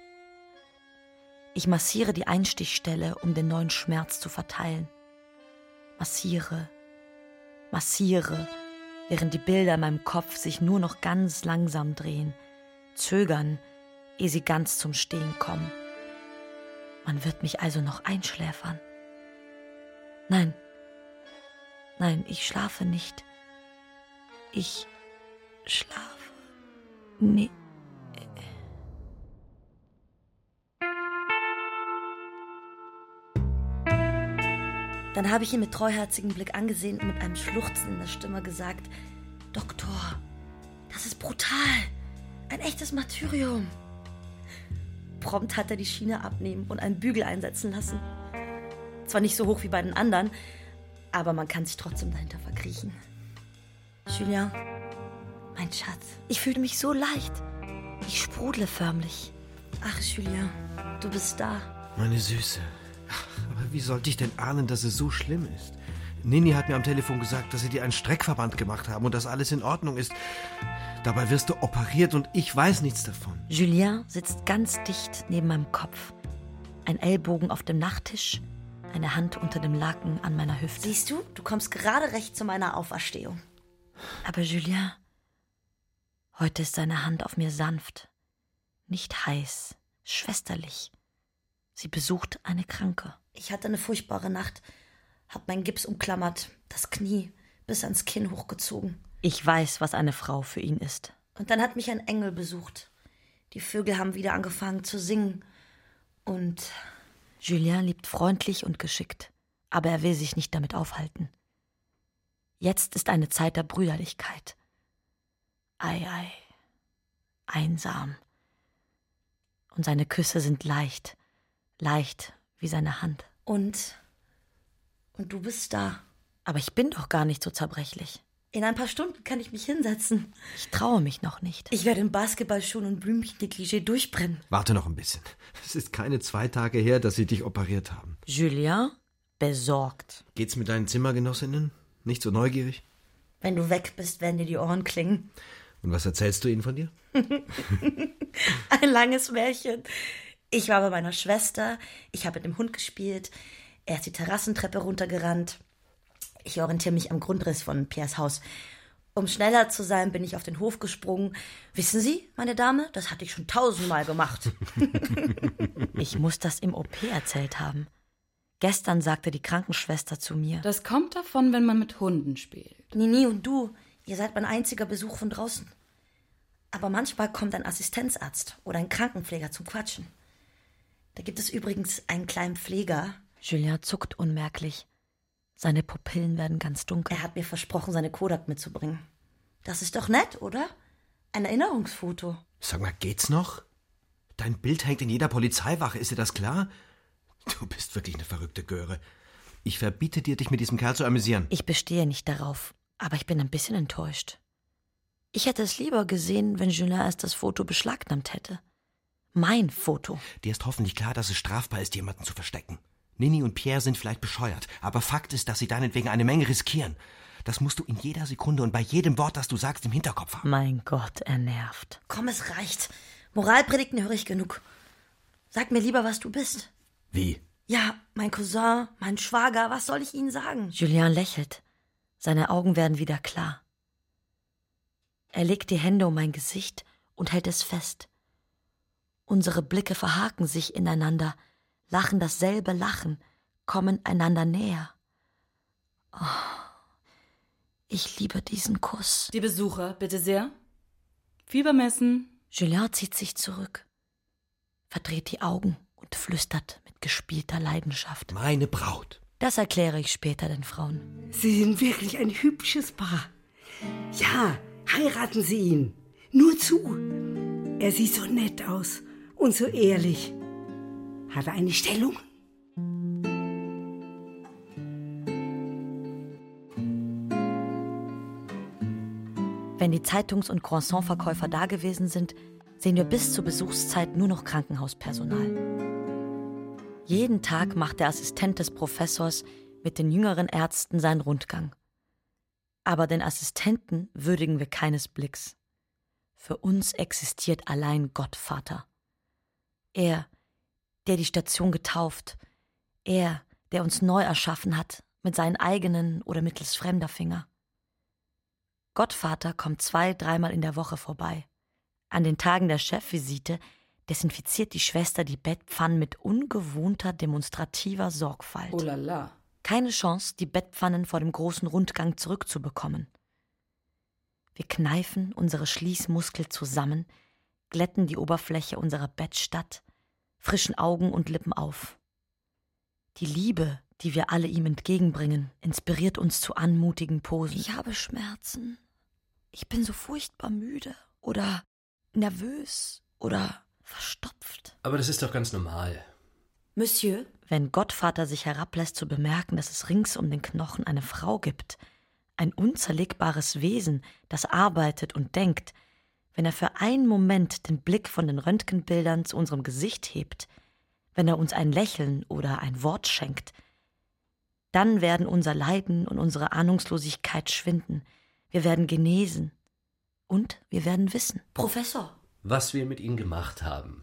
Ich massiere die Einstichstelle, um den neuen Schmerz zu verteilen. Massiere, massiere, während die Bilder in meinem Kopf sich nur noch ganz langsam drehen, zögern, ehe sie ganz zum Stehen kommen. Man wird mich also noch einschläfern. Nein, nein, ich schlafe nicht. Ich schlafe nicht. Dann habe ich ihn mit treuherzigem Blick angesehen und mit einem Schluchzen in der Stimme gesagt: Doktor, das ist brutal. Ein echtes Martyrium. Prompt hat er die Schiene abnehmen und einen Bügel einsetzen lassen. Zwar nicht so hoch wie bei den anderen, aber man kann sich trotzdem dahinter verkriechen. Julien, mein Schatz, ich fühle mich so leicht. Ich sprudle förmlich. Ach, Julien, du bist da. Meine Süße. Wie sollte ich denn ahnen, dass es so schlimm ist? Nini hat mir am Telefon gesagt, dass sie dir einen Streckverband gemacht haben und dass alles in Ordnung ist. Dabei wirst du operiert und ich weiß nichts davon. Julien sitzt ganz dicht neben meinem Kopf. Ein Ellbogen auf dem Nachttisch, eine Hand unter dem Laken an meiner Hüfte. Siehst du, du kommst gerade recht zu meiner Auferstehung. Aber Julien, heute ist seine Hand auf mir sanft, nicht heiß, schwesterlich. Sie besucht eine Kranke. Ich hatte eine furchtbare Nacht, hab meinen Gips umklammert, das Knie bis ans Kinn hochgezogen. Ich weiß, was eine Frau für ihn ist. Und dann hat mich ein Engel besucht. Die Vögel haben wieder angefangen zu singen. Und Julien liebt freundlich und geschickt, aber er will sich nicht damit aufhalten. Jetzt ist eine Zeit der Brüderlichkeit. Ei, ei, einsam. Und seine Küsse sind leicht, leicht wie seine Hand. Und. Und du bist da. Aber ich bin doch gar nicht so zerbrechlich. In ein paar Stunden kann ich mich hinsetzen. Ich traue mich noch nicht. Ich werde im Basketballschuhen und Blümchen-Negligé durchbrennen. Warte noch ein bisschen. Es ist keine zwei Tage her, dass sie dich operiert haben. Julien besorgt. Geht's mit deinen Zimmergenossinnen? Nicht so neugierig? Wenn du weg bist, werden dir die Ohren klingen. Und was erzählst du ihnen von dir? ein langes Märchen. Ich war bei meiner Schwester, ich habe mit dem Hund gespielt, er ist die Terrassentreppe runtergerannt. Ich orientiere mich am Grundriss von Piers Haus. Um schneller zu sein, bin ich auf den Hof gesprungen. Wissen Sie, meine Dame, das hatte ich schon tausendmal gemacht. ich muss das im OP erzählt haben. Gestern sagte die Krankenschwester zu mir. Das kommt davon, wenn man mit Hunden spielt. Nini und du, ihr seid mein einziger Besuch von draußen. Aber manchmal kommt ein Assistenzarzt oder ein Krankenpfleger zum Quatschen. Da gibt es übrigens einen kleinen Pfleger. Julien zuckt unmerklich. Seine Pupillen werden ganz dunkel. Er hat mir versprochen, seine Kodak mitzubringen. Das ist doch nett, oder? Ein Erinnerungsfoto. Sag mal, geht's noch? Dein Bild hängt in jeder Polizeiwache, ist dir das klar? Du bist wirklich eine verrückte Göre. Ich verbiete dir, dich mit diesem Kerl zu amüsieren. Ich bestehe nicht darauf, aber ich bin ein bisschen enttäuscht. Ich hätte es lieber gesehen, wenn Julien erst das Foto beschlagnahmt hätte. Mein Foto. Dir ist hoffentlich klar, dass es strafbar ist, jemanden zu verstecken. Nini und Pierre sind vielleicht bescheuert, aber Fakt ist, dass sie deinetwegen eine Menge riskieren. Das musst du in jeder Sekunde und bei jedem Wort, das du sagst, im Hinterkopf haben. Mein Gott, er nervt. Komm, es reicht. Moralpredigten höre ich genug. Sag mir lieber, was du bist. Wie? Ja, mein Cousin, mein Schwager, was soll ich Ihnen sagen? Julien lächelt. Seine Augen werden wieder klar. Er legt die Hände um mein Gesicht und hält es fest. Unsere Blicke verhaken sich ineinander, lachen dasselbe Lachen, kommen einander näher. Oh, ich liebe diesen Kuss. Die Besucher, bitte sehr. Fieber messen. Julien zieht sich zurück, verdreht die Augen und flüstert mit gespielter Leidenschaft. Meine Braut. Das erkläre ich später den Frauen. Sie sind wirklich ein hübsches Paar. Ja, heiraten Sie ihn. Nur zu. Er sieht so nett aus und so ehrlich. Hat er eine Stellung? Wenn die Zeitungs- und Croissantverkäufer da gewesen sind, sehen wir bis zur Besuchszeit nur noch Krankenhauspersonal. Jeden Tag macht der Assistent des Professors mit den jüngeren Ärzten seinen Rundgang. Aber den Assistenten würdigen wir keines Blicks. Für uns existiert allein Gottvater. Er, der die Station getauft, er, der uns neu erschaffen hat, mit seinen eigenen oder mittels fremder Finger. Gottvater kommt zwei, dreimal in der Woche vorbei. An den Tagen der Chefvisite desinfiziert die Schwester die Bettpfannen mit ungewohnter demonstrativer Sorgfalt. Oh la la. Keine Chance, die Bettpfannen vor dem großen Rundgang zurückzubekommen. Wir kneifen unsere Schließmuskel zusammen, glätten die Oberfläche unserer Bettstatt, frischen Augen und Lippen auf. Die Liebe, die wir alle ihm entgegenbringen, inspiriert uns zu anmutigen Posen. Ich habe Schmerzen. Ich bin so furchtbar müde oder nervös oder verstopft. Aber das ist doch ganz normal. Monsieur, wenn Gottvater sich herablässt zu bemerken, dass es rings um den Knochen eine Frau gibt, ein unzerlegbares Wesen, das arbeitet und denkt, wenn er für einen Moment den Blick von den Röntgenbildern zu unserem Gesicht hebt, wenn er uns ein Lächeln oder ein Wort schenkt, dann werden unser Leiden und unsere Ahnungslosigkeit schwinden, wir werden genesen und wir werden wissen. Professor. Was wir mit Ihnen gemacht haben.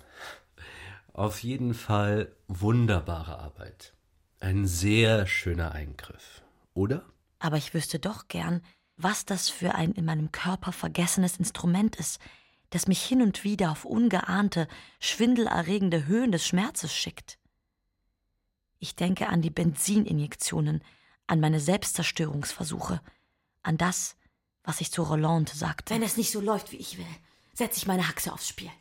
Auf jeden Fall wunderbare Arbeit. Ein sehr schöner Eingriff, oder? Aber ich wüsste doch gern, was das für ein in meinem Körper vergessenes Instrument ist, das mich hin und wieder auf ungeahnte, schwindelerregende Höhen des Schmerzes schickt. Ich denke an die Benzininjektionen, an meine Selbstzerstörungsversuche, an das, was ich zu Rolande sagte. Wenn es nicht so läuft, wie ich will, setze ich meine Haxe aufs Spiel.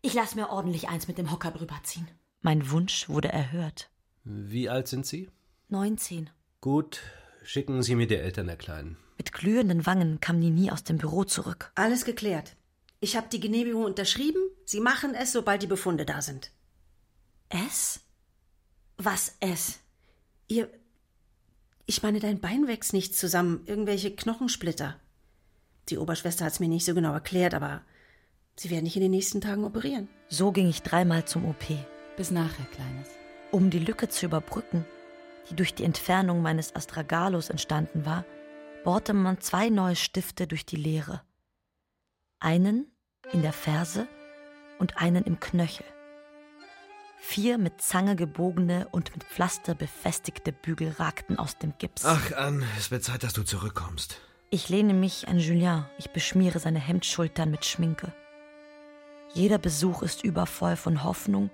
Ich lass mir ordentlich eins mit dem Hocker drüberziehen. Mein Wunsch wurde erhört. Wie alt sind Sie? 19. Gut, schicken Sie mir die Eltern der Kleinen. Mit glühenden Wangen kam Nini aus dem Büro zurück. Alles geklärt. Ich habe die Genehmigung unterschrieben. Sie machen es, sobald die Befunde da sind. Es? Was es? Ihr. Ich meine, dein Bein wächst nicht zusammen. Irgendwelche Knochensplitter. Die Oberschwester hat es mir nicht so genau erklärt, aber sie werden dich in den nächsten Tagen operieren. So ging ich dreimal zum OP. Bis nachher, Kleines. Um die Lücke zu überbrücken, die durch die Entfernung meines Astragalus entstanden war, bohrte man zwei neue Stifte durch die Leere. Einen in der Ferse und einen im Knöchel. Vier mit Zange gebogene und mit Pflaster befestigte Bügel ragten aus dem Gips. Ach, Anne, es wird Zeit, dass du zurückkommst. Ich lehne mich an Julien, ich beschmiere seine Hemdschultern mit Schminke. Jeder Besuch ist übervoll von Hoffnung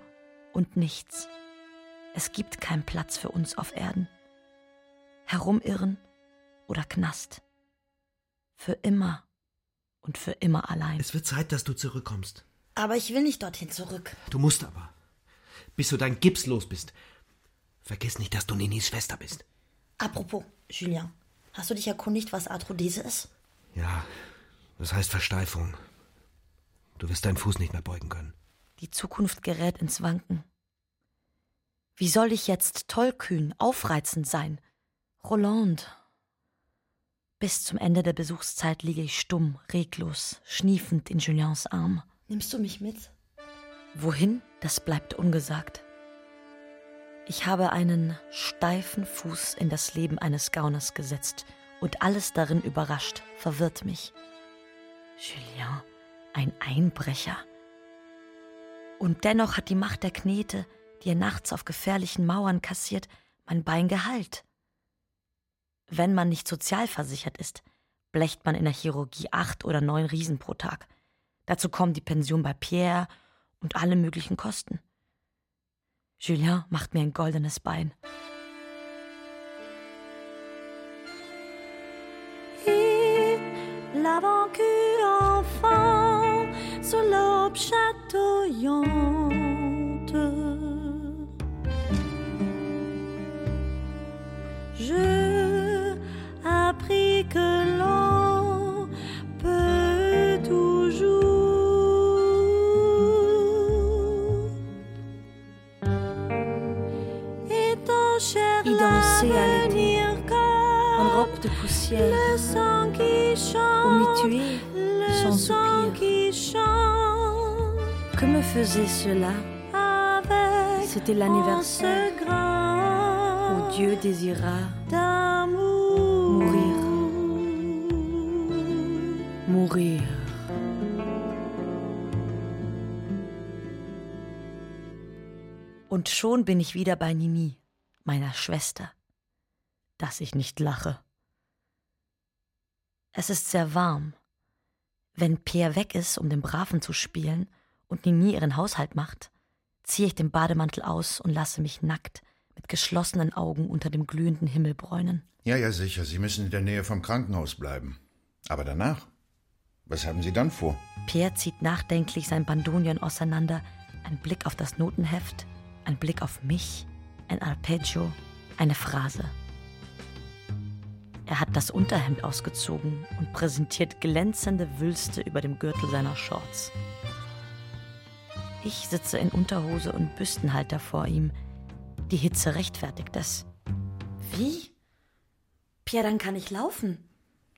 und nichts. Es gibt keinen Platz für uns auf Erden. Herumirren oder Knast. Für immer und für immer allein. Es wird Zeit, dass du zurückkommst. Aber ich will nicht dorthin zurück. Du musst aber. Bis du dein Gips los bist. Vergiss nicht, dass du Ninis Schwester bist. Apropos, Julien, hast du dich erkundigt, was Arthrodese ist? Ja, das heißt Versteifung. Du wirst deinen Fuß nicht mehr beugen können. Die Zukunft gerät ins Wanken. Wie soll ich jetzt tollkühn, aufreizend sein? Roland. Bis zum Ende der Besuchszeit liege ich stumm, reglos, schniefend in Juliens Arm. Nimmst du mich mit? Wohin, das bleibt ungesagt. Ich habe einen steifen Fuß in das Leben eines Gauners gesetzt und alles darin überrascht, verwirrt mich. Julien, ein Einbrecher. Und dennoch hat die Macht der Knete, die er nachts auf gefährlichen Mauern kassiert, mein Bein geheilt. Wenn man nicht sozialversichert ist, blecht man in der Chirurgie acht oder neun Riesen pro Tag. Dazu kommen die Pension bei Pierre und alle möglichen Kosten. Julien macht mir ein goldenes Bein. La vaincue enfant sous l'aube chatoyante. Je poussière, le sang qui chante, mutuer, le sans sang soupir. qui chante Que me faisait cela C'était l'anniversaire où Dieu désira mourir. Mourir. Und schon bin ich wieder bei Nini, meiner Schwester. Dass ich nicht lache. Es ist sehr warm. Wenn Pierre weg ist, um den Braven zu spielen und Nini ihren Haushalt macht, ziehe ich den Bademantel aus und lasse mich nackt mit geschlossenen Augen unter dem glühenden Himmel bräunen. Ja, ja, sicher. Sie müssen in der Nähe vom Krankenhaus bleiben. Aber danach? Was haben Sie dann vor? Pierre zieht nachdenklich sein Bandonion auseinander, ein Blick auf das Notenheft, ein Blick auf mich, ein Arpeggio, eine Phrase. Er hat das Unterhemd ausgezogen und präsentiert glänzende Wülste über dem Gürtel seiner Shorts. Ich sitze in Unterhose und Büstenhalter vor ihm. Die Hitze rechtfertigt es. Wie? Pierre, dann kann ich laufen.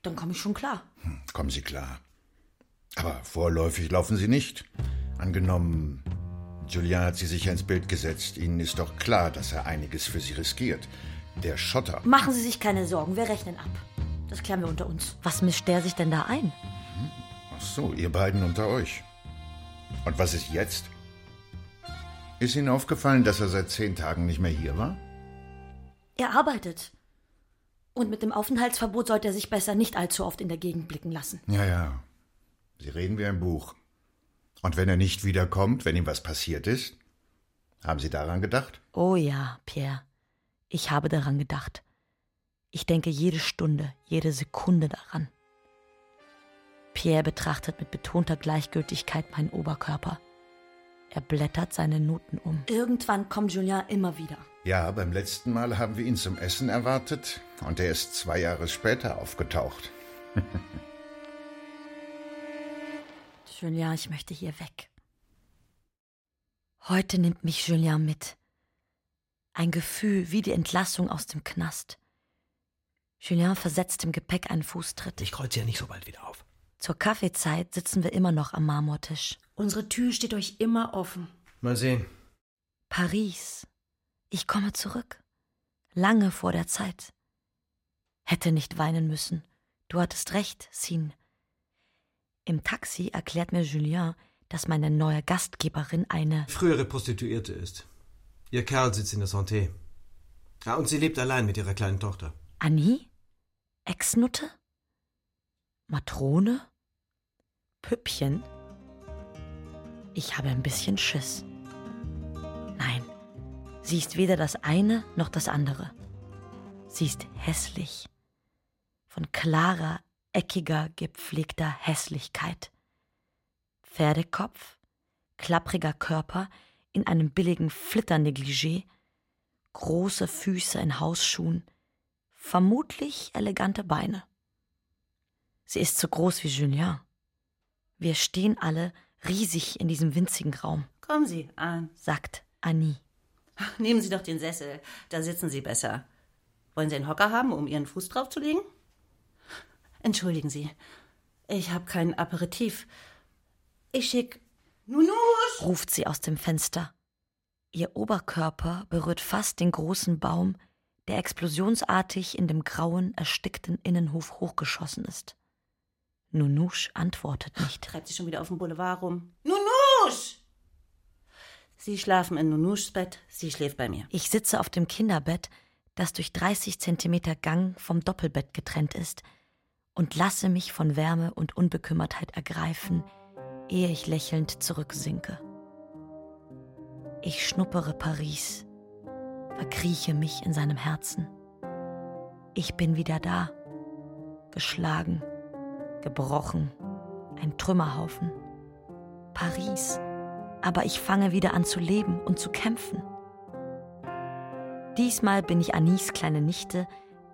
Dann komme ich schon klar. Kommen Sie klar. Aber vorläufig laufen Sie nicht. Angenommen, Julien hat Sie sicher ins Bild gesetzt. Ihnen ist doch klar, dass er einiges für Sie riskiert. Der Schotter. Machen Sie sich keine Sorgen, wir rechnen ab. Das klären wir unter uns. Was mischt der sich denn da ein? Ach so, ihr beiden unter euch. Und was ist jetzt? Ist Ihnen aufgefallen, dass er seit zehn Tagen nicht mehr hier war? Er arbeitet. Und mit dem Aufenthaltsverbot sollte er sich besser nicht allzu oft in der Gegend blicken lassen. Ja, ja. Sie reden wie ein Buch. Und wenn er nicht wiederkommt, wenn ihm was passiert ist? Haben Sie daran gedacht? Oh ja, Pierre. Ich habe daran gedacht. Ich denke jede Stunde, jede Sekunde daran. Pierre betrachtet mit betonter Gleichgültigkeit meinen Oberkörper. Er blättert seine Noten um. Irgendwann kommt Julien immer wieder. Ja, beim letzten Mal haben wir ihn zum Essen erwartet und er ist zwei Jahre später aufgetaucht. Julien, ich möchte hier weg. Heute nimmt mich Julien mit. Ein Gefühl wie die Entlassung aus dem Knast. Julien versetzt dem Gepäck einen Fußtritt. Ich kreuze ja nicht so bald wieder auf. Zur Kaffeezeit sitzen wir immer noch am Marmortisch. Unsere Tür steht euch immer offen. Mal sehen. Paris. Ich komme zurück. Lange vor der Zeit. Hätte nicht weinen müssen. Du hattest recht, Sin. Im Taxi erklärt mir Julien, dass meine neue Gastgeberin eine Frühere Prostituierte ist. Ihr Kerl sitzt in der Santé. Ja, und sie lebt allein mit ihrer kleinen Tochter. Annie? Exnutte? Matrone? Püppchen? Ich habe ein bisschen Schiss. Nein, sie ist weder das eine noch das andere. Sie ist hässlich. Von klarer, eckiger, gepflegter Hässlichkeit. Pferdekopf, klappriger Körper in einem billigen Flitternegligé, große Füße in Hausschuhen, vermutlich elegante Beine. Sie ist so groß wie Julien. Wir stehen alle riesig in diesem winzigen Raum. Kommen Sie an, sagt Annie. Nehmen Sie doch den Sessel, da sitzen Sie besser. Wollen Sie einen Hocker haben, um Ihren Fuß draufzulegen? Entschuldigen Sie, ich habe kein Aperitif. Ich schick Nunusch, ruft sie aus dem Fenster. Ihr Oberkörper berührt fast den großen Baum, der explosionsartig in dem grauen, erstickten Innenhof hochgeschossen ist. Nunusch antwortet nicht. Treibt sie schon wieder auf dem Boulevard rum. Nunusch! Sie schlafen in Nunuschs Bett, sie schläft bei mir. Ich sitze auf dem Kinderbett, das durch 30 Zentimeter Gang vom Doppelbett getrennt ist, und lasse mich von Wärme und Unbekümmertheit ergreifen, ehe ich lächelnd zurücksinke. Ich schnuppere Paris, verkrieche mich in seinem Herzen. Ich bin wieder da, geschlagen, gebrochen, ein Trümmerhaufen. Paris, aber ich fange wieder an zu leben und zu kämpfen. Diesmal bin ich Anis kleine Nichte,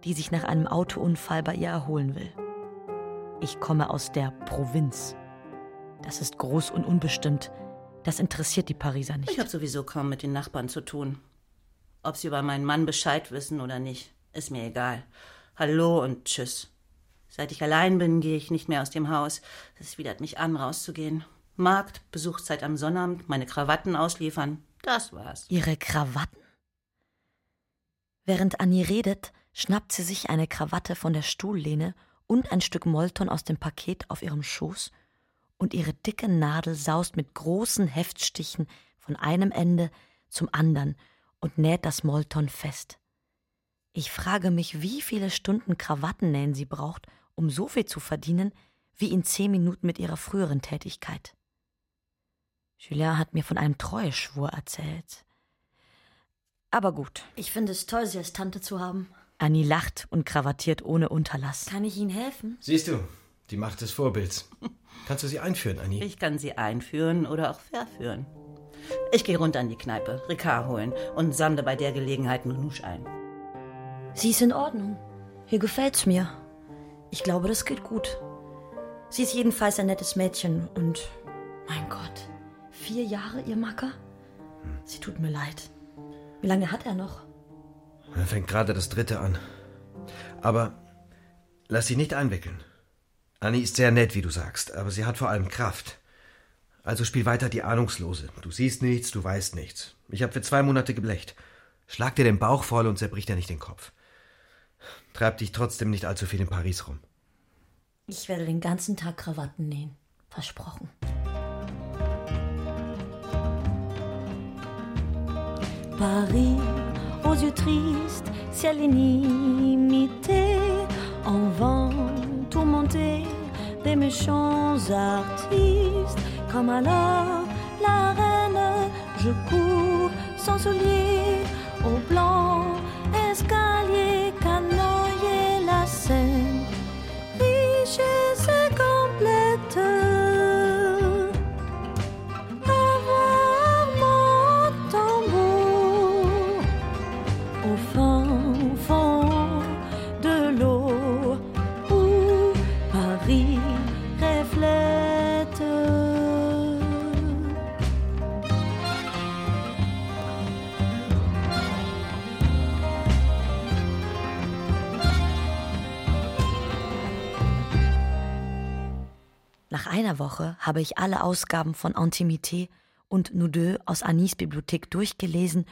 die sich nach einem Autounfall bei ihr erholen will. Ich komme aus der Provinz. Das ist groß und unbestimmt. Das interessiert die Pariser nicht. Ich habe sowieso kaum mit den Nachbarn zu tun. Ob sie über meinen Mann Bescheid wissen oder nicht, ist mir egal. Hallo und tschüss. Seit ich allein bin, gehe ich nicht mehr aus dem Haus. Es widert mich an, rauszugehen. Markt, Besuchszeit am Sonnabend, meine Krawatten ausliefern. Das war's. Ihre Krawatten? Während Annie redet, schnappt sie sich eine Krawatte von der Stuhllehne und ein Stück Molton aus dem Paket auf ihrem Schoß, und ihre dicke Nadel saust mit großen Heftstichen von einem Ende zum anderen und näht das Molton fest. Ich frage mich, wie viele Stunden Krawattennähen sie braucht, um so viel zu verdienen, wie in zehn Minuten mit ihrer früheren Tätigkeit. Julien hat mir von einem Treueschwur erzählt. Aber gut. Ich finde es toll, Sie als Tante zu haben. Annie lacht und krawattiert ohne Unterlass. Kann ich Ihnen helfen? Siehst du, die Macht des Vorbilds. Kannst du sie einführen, Annie? Ich kann sie einführen oder auch verführen. Ich gehe runter in die Kneipe, Ricard holen und sammle bei der Gelegenheit Nunusch ein. Sie ist in Ordnung. Hier gefällt's mir. Ich glaube, das geht gut. Sie ist jedenfalls ein nettes Mädchen und, mein Gott, vier Jahre ihr Macker? Sie tut mir leid. Wie lange hat er noch? Er fängt gerade das dritte an. Aber lass sie nicht einwickeln. Annie ist sehr nett, wie du sagst, aber sie hat vor allem Kraft. Also spiel weiter die Ahnungslose. Du siehst nichts, du weißt nichts. Ich habe für zwei Monate geblecht. Schlag dir den Bauch voll und zerbrich dir nicht den Kopf. Treib dich trotzdem nicht allzu viel in Paris rum. Ich werde den ganzen Tag Krawatten nähen. Versprochen. Paris aux yeux tristes, ciel inimité, en vent tourmenté des méchants artistes. Comme alors la reine, je cours sans souliers au blanc einer Woche habe ich alle Ausgaben von Intimité und Nous deux aus Anis Bibliothek durchgelesen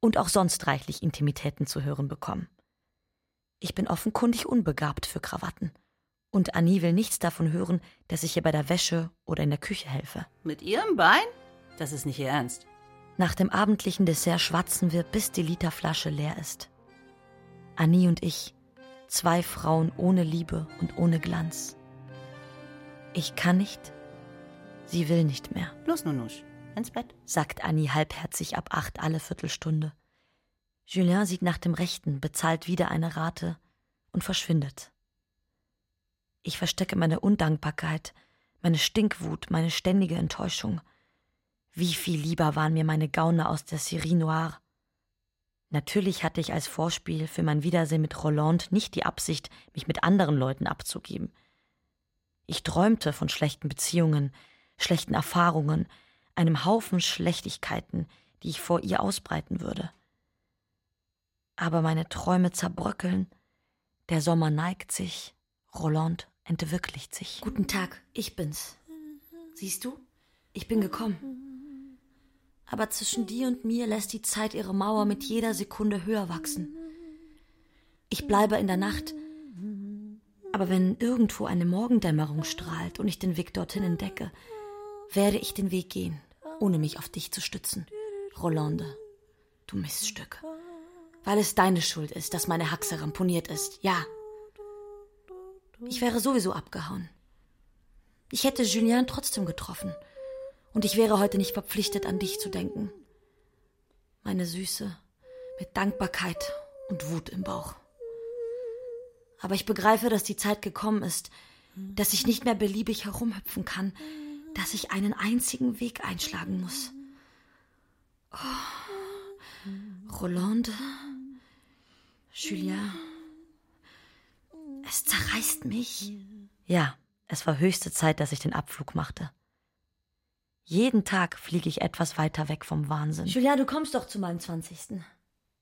und auch sonst reichlich Intimitäten zu hören bekommen. Ich bin offenkundig unbegabt für Krawatten. Und Annie will nichts davon hören, dass ich ihr bei der Wäsche oder in der Küche helfe. Mit ihrem Bein? Das ist nicht ihr Ernst. Nach dem abendlichen Dessert schwatzen wir, bis die Literflasche leer ist. Annie und ich, zwei Frauen ohne Liebe und ohne Glanz. Ich kann nicht, sie will nicht mehr. Los, Nunusch, ins Bett. sagt Annie halbherzig ab acht alle Viertelstunde. Julien sieht nach dem Rechten, bezahlt wieder eine Rate und verschwindet. Ich verstecke meine Undankbarkeit, meine Stinkwut, meine ständige Enttäuschung. Wie viel lieber waren mir meine Gauner aus der Série Noire. Natürlich hatte ich als Vorspiel für mein Wiedersehen mit Roland nicht die Absicht, mich mit anderen Leuten abzugeben. Ich träumte von schlechten Beziehungen, schlechten Erfahrungen, einem Haufen Schlechtigkeiten, die ich vor ihr ausbreiten würde. Aber meine Träume zerbröckeln, der Sommer neigt sich, Roland entwirklicht sich. Guten Tag, ich bin's. Siehst du? Ich bin gekommen. Aber zwischen dir und mir lässt die Zeit ihre Mauer mit jeder Sekunde höher wachsen. Ich bleibe in der Nacht. Aber wenn irgendwo eine Morgendämmerung strahlt und ich den Weg dorthin entdecke, werde ich den Weg gehen, ohne mich auf dich zu stützen. Rolande, du Miststück. Weil es deine Schuld ist, dass meine Haxe ramponiert ist. Ja. Ich wäre sowieso abgehauen. Ich hätte Julien trotzdem getroffen. Und ich wäre heute nicht verpflichtet, an dich zu denken. Meine Süße, mit Dankbarkeit und Wut im Bauch. Aber ich begreife, dass die Zeit gekommen ist, dass ich nicht mehr beliebig herumhüpfen kann, dass ich einen einzigen Weg einschlagen muss. Oh. Rolande, Julien, es zerreißt mich. Ja, es war höchste Zeit, dass ich den Abflug machte. Jeden Tag fliege ich etwas weiter weg vom Wahnsinn. Julia, du kommst doch zu meinem 20.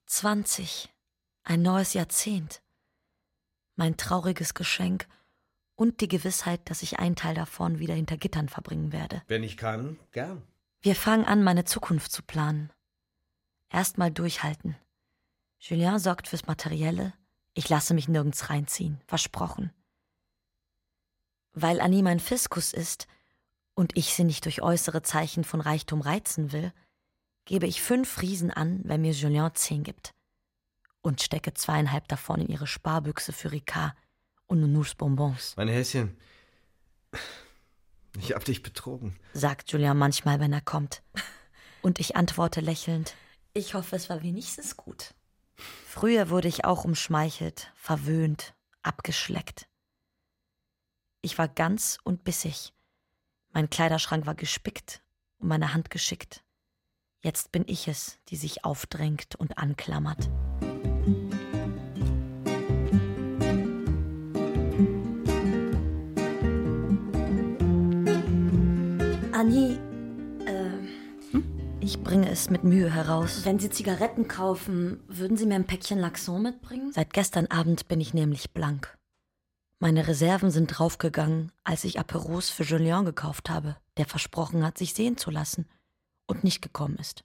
20. Ein neues Jahrzehnt. Mein trauriges Geschenk und die Gewissheit, dass ich einen Teil davon wieder hinter Gittern verbringen werde. Wenn ich kann, gern. Wir fangen an, meine Zukunft zu planen. Erstmal durchhalten. Julien sorgt fürs Materielle. Ich lasse mich nirgends reinziehen. Versprochen. Weil Annie mein Fiskus ist und ich sie nicht durch äußere Zeichen von Reichtum reizen will, gebe ich fünf Riesen an, wenn mir Julien zehn gibt. Und stecke zweieinhalb davon in ihre Sparbüchse für Ricard und Nounous Bonbons. Mein Häschen, ich hab dich betrogen, sagt Julien manchmal, wenn er kommt. Und ich antworte lächelnd, ich hoffe, es war wenigstens gut. Früher wurde ich auch umschmeichelt, verwöhnt, abgeschleckt. Ich war ganz und bissig. Mein Kleiderschrank war gespickt und meine Hand geschickt. Jetzt bin ich es, die sich aufdrängt und anklammert. Annie, Ich bringe es mit Mühe heraus. wenn Sie Zigaretten kaufen, würden Sie mir ein Päckchen Laxon mitbringen? Seit gestern Abend bin ich nämlich blank. Meine Reserven sind draufgegangen, als ich Aperos für Julien gekauft habe, der versprochen hat, sich sehen zu lassen und nicht gekommen ist.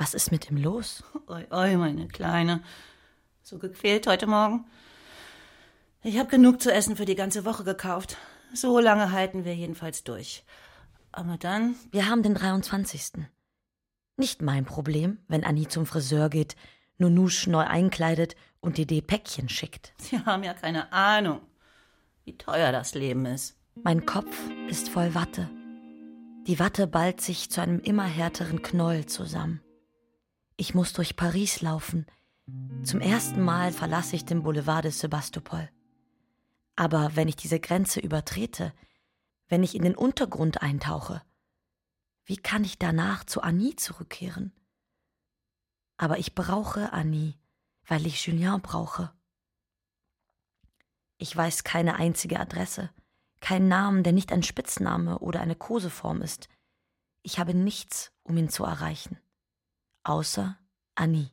Was ist mit ihm los? Oi, oi, meine Kleine. So gequält heute Morgen. Ich habe genug zu essen für die ganze Woche gekauft. So lange halten wir jedenfalls durch. Aber dann, Wir haben den 23. Nicht mein Problem, wenn Annie zum Friseur geht, Nunouche neu einkleidet und Dede Päckchen schickt. Sie haben ja keine Ahnung, wie teuer das Leben ist. Mein Kopf ist voll Watte. Die Watte ballt sich zu einem immer härteren Knäuel zusammen. Ich muss durch Paris laufen. Zum ersten Mal verlasse ich den Boulevard de Sebastopol. Aber wenn ich diese Grenze übertrete, wenn ich in den Untergrund eintauche, wie kann ich danach zu Annie zurückkehren? Aber ich brauche Annie, weil ich Julien brauche. Ich weiß keine einzige Adresse, keinen Namen, der nicht ein Spitzname oder eine Koseform ist. Ich habe nichts, um ihn zu erreichen. Außer Annie.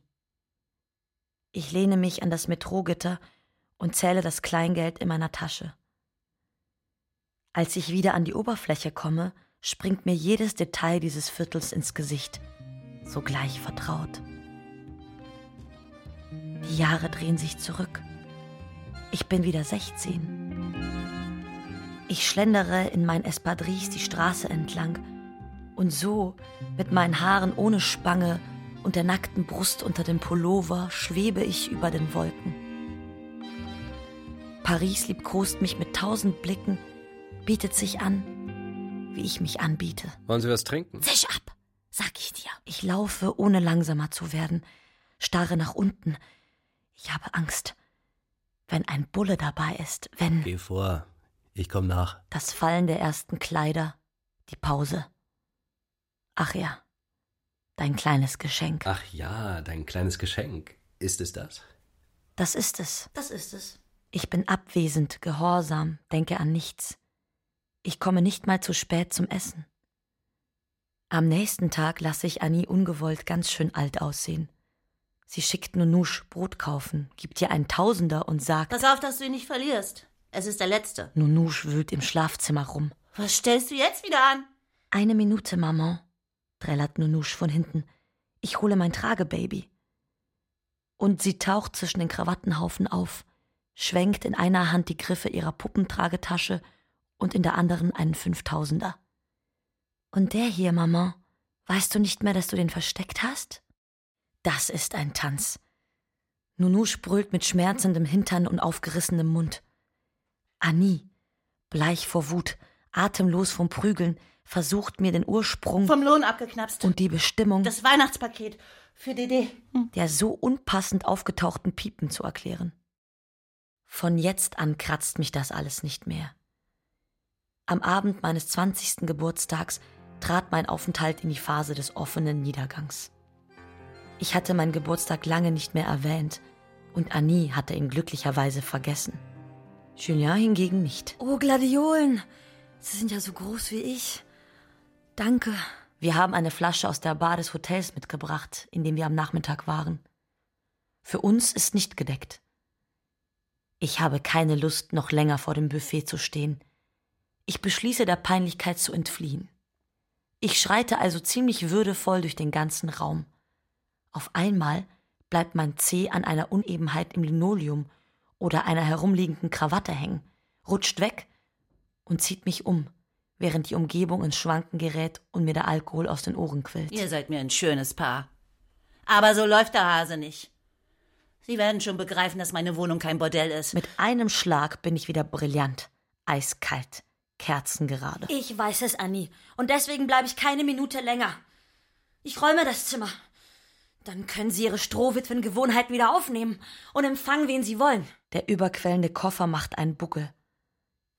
Ich lehne mich an das Metrogitter und zähle das Kleingeld in meiner Tasche. Als ich wieder an die Oberfläche komme, springt mir jedes Detail dieses Viertels ins Gesicht, sogleich vertraut. Die Jahre drehen sich zurück. Ich bin wieder 16. Ich schlendere in mein Espadrilles die Straße entlang und so, mit meinen Haaren ohne Spange und der nackten Brust unter dem Pullover, schwebe ich über den Wolken. Paris liebkost mich mit tausend Blicken, bietet sich an, wie ich mich anbiete. Wollen Sie was trinken? Zisch ab, sag ich dir. Ich laufe, ohne langsamer zu werden, starre nach unten. Ich habe Angst. Wenn ein Bulle dabei ist, wenn Geh vor. Ich komm nach. das Fallen der ersten Kleider, die Pause. Ach ja, dein kleines Geschenk. Ach ja, dein kleines Geschenk. Ist es das? Das ist es. Das ist es. Ich bin abwesend, gehorsam, denke an nichts. Ich komme nicht mal zu spät zum Essen. Am nächsten Tag lasse ich Annie ungewollt ganz schön alt aussehen. Sie schickt Nunusch Brot kaufen, gibt ihr einen Tausender und sagt: Pass auf, dass du ihn nicht verlierst. Es ist der letzte. Nunusch wühlt im Schlafzimmer rum. Was stellst du jetzt wieder an? Eine Minute, Maman, trällert Nunusch von hinten. Ich hole mein Tragebaby. Und sie taucht zwischen den Krawattenhaufen auf, schwenkt in einer Hand die Griffe ihrer Puppentragetasche und in der anderen einen Fünftausender. Und der hier, Maman, weißt du nicht mehr, dass du den versteckt hast? Das ist ein Tanz. Nunusch brüllt mit schmerzendem Hintern und aufgerissenem Mund. Annie, bleich vor Wut, atemlos vom Prügeln, versucht mir den Ursprung vom Lohn abgeknapst und die Bestimmung das Weihnachtspaket für Dede hm. der so unpassend aufgetauchten Piepen zu erklären. Von jetzt an kratzt mich das alles nicht mehr. Am Abend meines 20. Geburtstags trat mein Aufenthalt in die Phase des offenen Niedergangs. Ich hatte meinen Geburtstag lange nicht mehr erwähnt und Annie hatte ihn glücklicherweise vergessen. Julien hingegen nicht. Oh, Gladiolen! Sie sind ja so groß wie ich. Danke. Wir haben eine Flasche aus der Bar des Hotels mitgebracht, in dem wir am Nachmittag waren. Für uns ist nicht gedeckt. Ich habe keine Lust, noch länger vor dem Buffet zu stehen. Ich beschließe der Peinlichkeit zu entfliehen. Ich schreite also ziemlich würdevoll durch den ganzen Raum. Auf einmal bleibt mein Zeh an einer Unebenheit im Linoleum oder einer herumliegenden Krawatte hängen, rutscht weg und zieht mich um während die Umgebung ins Schwanken gerät und mir der Alkohol aus den Ohren quillt. Ihr seid mir ein schönes Paar. Aber so läuft der Hase nicht. Sie werden schon begreifen, dass meine Wohnung kein Bordell ist. Mit einem Schlag bin ich wieder brillant, eiskalt, kerzengerade. Ich weiß es, Annie. Und deswegen bleibe ich keine Minute länger. Ich räume das Zimmer. Dann können Sie Ihre Strohwitwen-Gewohnheiten wieder aufnehmen und empfangen, wen Sie wollen. Der überquellende Koffer macht einen Buckel.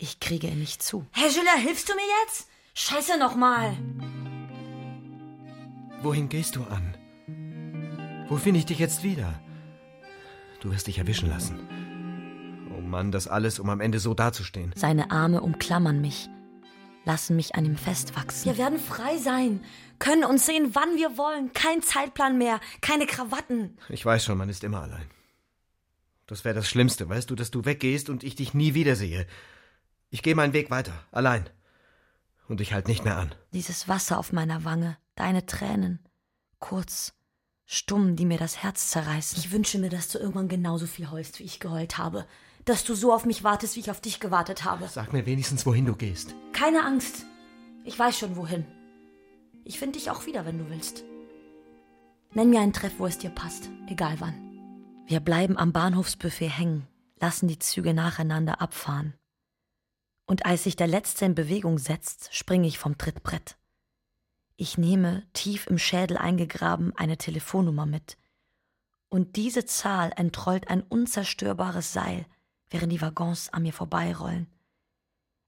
Ich kriege ihn nicht zu. Herr Schiller, hilfst du mir jetzt? Scheiße nochmal. Wohin gehst du an? Wo finde ich dich jetzt wieder? Du wirst dich erwischen lassen. Oh Mann, das alles, um am Ende so dazustehen. Seine Arme umklammern mich, lassen mich an ihm festwachsen. Wir werden frei sein, können uns sehen, wann wir wollen. Kein Zeitplan mehr, keine Krawatten. Ich weiß schon, man ist immer allein. Das wäre das Schlimmste, weißt du, dass du weggehst und ich dich nie wiedersehe. Ich gehe meinen Weg weiter, allein. Und ich halt nicht mehr an. Dieses Wasser auf meiner Wange, deine Tränen, kurz, stumm, die mir das Herz zerreißen. Ich wünsche mir, dass du irgendwann genauso viel heulst, wie ich geheult habe. Dass du so auf mich wartest, wie ich auf dich gewartet habe. Sag mir wenigstens, wohin du gehst. Keine Angst. Ich weiß schon, wohin. Ich finde dich auch wieder, wenn du willst. Nenn mir einen Treff, wo es dir passt, egal wann. Wir bleiben am Bahnhofsbuffet hängen, lassen die Züge nacheinander abfahren und als sich der Letzte in Bewegung setzt, springe ich vom Trittbrett. Ich nehme, tief im Schädel eingegraben, eine Telefonnummer mit. Und diese Zahl entrollt ein unzerstörbares Seil, während die Waggons an mir vorbeirollen.